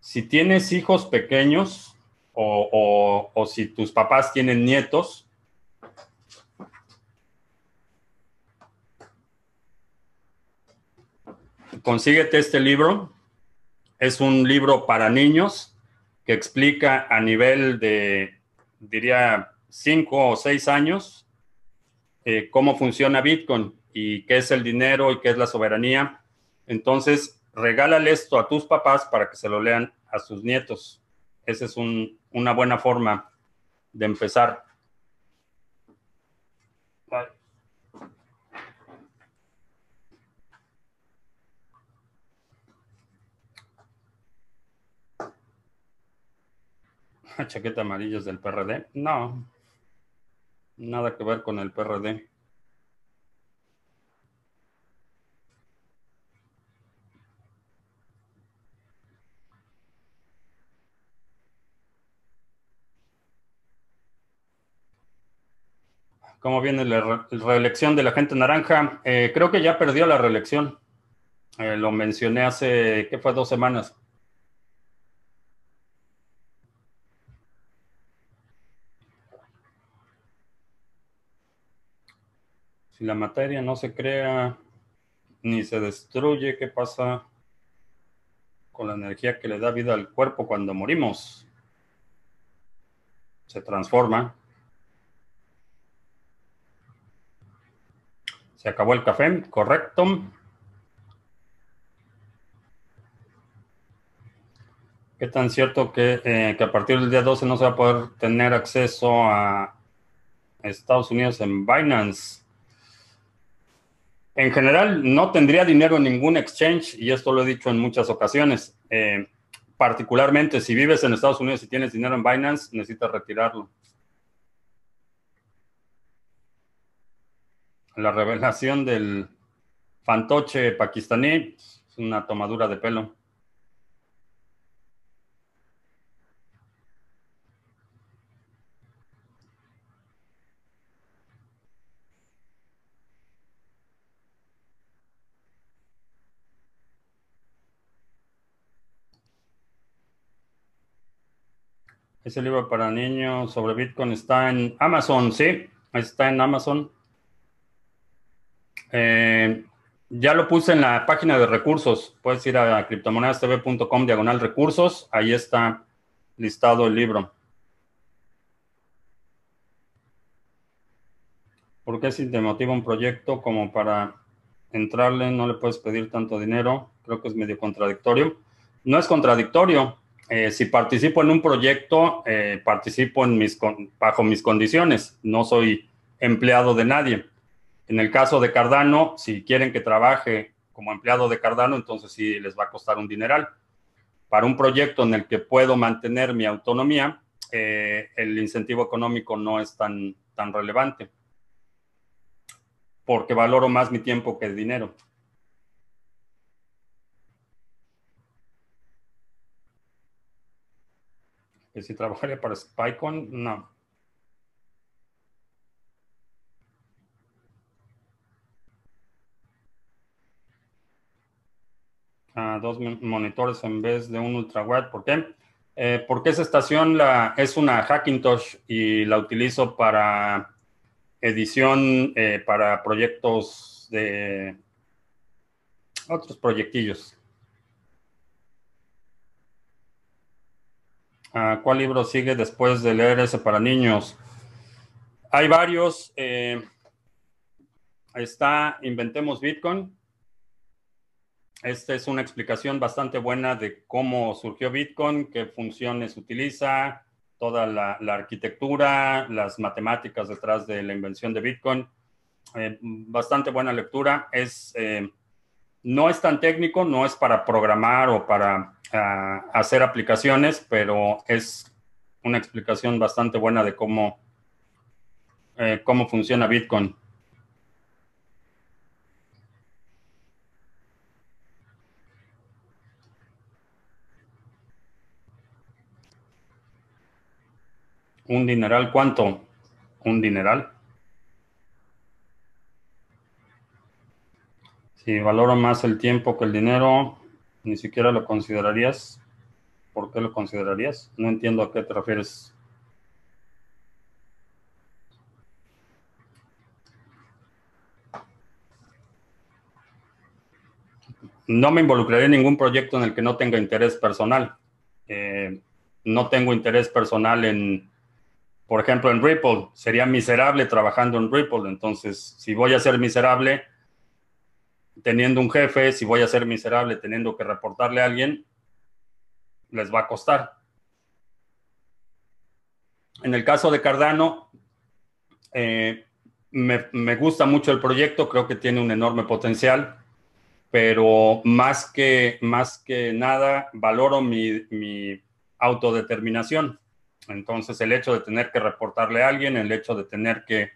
si tienes hijos pequeños o, o si tus papás tienen nietos, consíguete este libro. Es un libro para niños que explica a nivel de, diría, cinco o seis años eh, cómo funciona Bitcoin y qué es el dinero y qué es la soberanía. Entonces, regálale esto a tus papás para que se lo lean a sus nietos. Esa es una buena forma de empezar. Chaqueta amarillas del PRD. No, Nada que ver con el PRD. ¿Cómo viene la reelección de la gente naranja? Eh, creo que ya perdió la reelección. Eh, lo mencioné hace, ¿qué fue? Dos semanas. Si la materia no se crea ni se destruye, ¿qué pasa con la energía que le da vida al cuerpo cuando morimos? Se transforma. Se acabó el café, correcto. ¿Qué tan cierto que, eh, que, a partir del día 12 no se va a poder tener acceso a Estados Unidos en Binance? En general, no tendría dinero en ningún exchange, y esto lo he dicho en muchas ocasiones. Eh, particularmente si vives en Estados Unidos y tienes dinero en Binance, necesitas retirarlo. La revelación del fantoche pakistaní es una tomadura de pelo. Ese libro para niños sobre Bitcoin está en Amazon, sí, está en Amazon. Eh, ya lo puse en la página de recursos. Puedes ir a criptomonedastv.com diagonal recursos. Ahí está listado el libro. ¿Por qué si te motiva un proyecto como para entrarle no le puedes pedir tanto dinero? Creo que es medio contradictorio. No es contradictorio. Eh, si participo en un proyecto, eh, participo bajo mis condiciones. No soy empleado de nadie. En el caso de Cardano, si quieren que trabaje como empleado de Cardano, entonces sí les va a costar un dineral. Para un proyecto en el que puedo mantener mi autonomía, eh, el incentivo económico no es tan, tan relevante, porque valoro más mi tiempo que el dinero. que si trabajaría para SpyCon, no. Dos monitores en vez de un ultrawide. ¿Por qué? Eh, porque esa estación es una Hackintosh y la utilizo para edición, eh, para proyectos de otros proyectillos. Ah, ¿Cuál libro sigue después de leer ese para niños? Hay varios. Eh, está Inventemos Bitcoin. Esta es una explicación bastante buena de cómo surgió Bitcoin, qué funciones utiliza, toda la, arquitectura, las matemáticas detrás de la invención de Bitcoin. Eh, bastante buena lectura. Es, eh, no es tan técnico, no es para programar o para hacer aplicaciones, pero es una explicación bastante buena de cómo, eh, cómo funciona Bitcoin. ¿Un dineral cuánto? ¿Un dineral? Si valoro más el tiempo que el dinero, ni siquiera lo considerarías. ¿Por qué lo considerarías? No entiendo a qué te refieres. No me involucraré en ningún proyecto en el que no tenga interés personal. Eh, no tengo interés personal en, por ejemplo, en Ripple. Sería miserable trabajando en Ripple. Entonces, si voy a ser miserable, teniendo un jefe, si voy a ser miserable teniendo que reportarle a alguien, les va a costar. En el caso de Cardano, eh, me, gusta mucho el proyecto, creo que tiene un enorme potencial, pero más que, más que nada valoro mi, mi autodeterminación. Entonces, el hecho de tener que reportarle a alguien, el hecho de tener que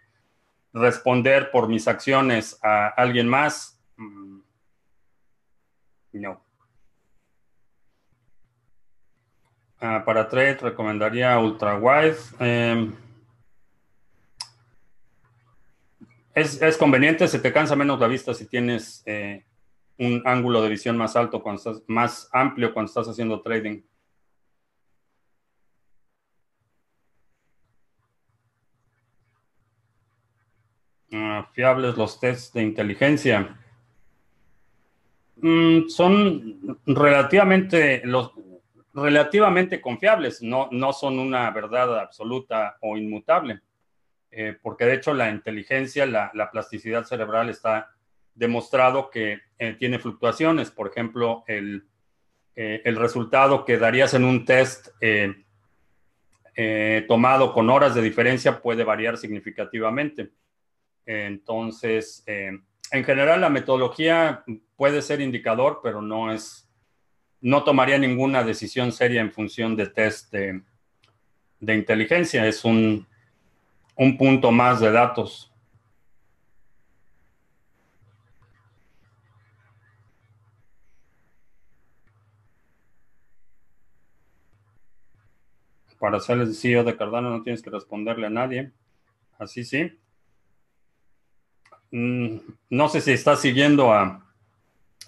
responder por mis acciones a alguien más, Mm. No. Ah, para trade recomendaría ultra wide. Em, Es, es, conveniente, se te cansa menos la vista si tienes eh, un ángulo de visión más alto, cuando estás, más amplio cuando estás haciendo trading. Uh, fiables los tests de inteligencia. Mm, son relativamente, relativamente confiables, no, no son una verdad absoluta o inmutable, eh, porque de hecho la inteligencia, la, la plasticidad cerebral está demostrado que eh, tiene fluctuaciones. Por ejemplo, el, eh, el, resultado que darías en un test tomado con horas de diferencia puede variar significativamente. Entonces, en general, la metodología puede ser indicador, pero no es, no tomaría ninguna decisión seria en función de test de, de inteligencia. Es un, un punto más de datos. Para ser el CEO de Cardano no tienes que responderle a nadie. Así sí. Mm, no sé si está siguiendo a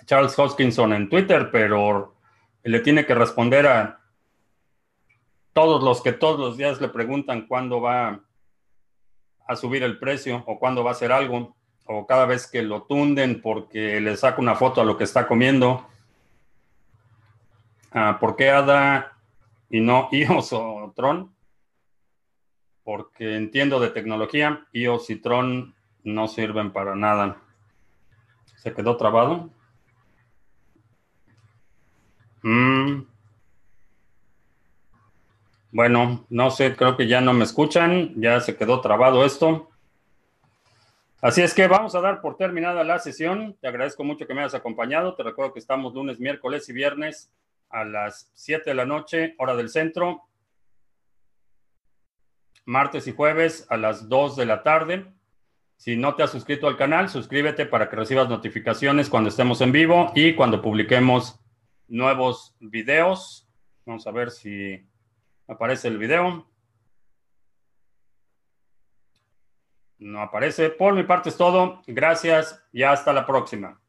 Charles Hoskinson en Twitter, pero le tiene que responder a todos los que todos los días le preguntan cuándo va a subir el precio o cuándo va a hacer algo, o cada vez que lo tunden porque le saca una foto a lo que está comiendo. Ah, ¿Por qué ADA y no IOS o Tron? Porque entiendo de tecnología, IOS y Tron no sirven para nada. ¿Se quedó trabado? Mm. Bueno, no sé, creo que ya no me escuchan, ya se quedó trabado esto. Así es que vamos a dar por terminada la sesión. Te agradezco mucho que me hayas acompañado. Te recuerdo que estamos lunes, miércoles y viernes a las 7 de la noche, hora del centro. Martes y jueves a las 2 de la tarde. Si no te has suscrito al canal, suscríbete para que recibas notificaciones cuando estemos en vivo y cuando publiquemos nuevos videos. Vamos a ver si aparece el video. No aparece. Por mi parte es todo. Gracias y hasta la próxima.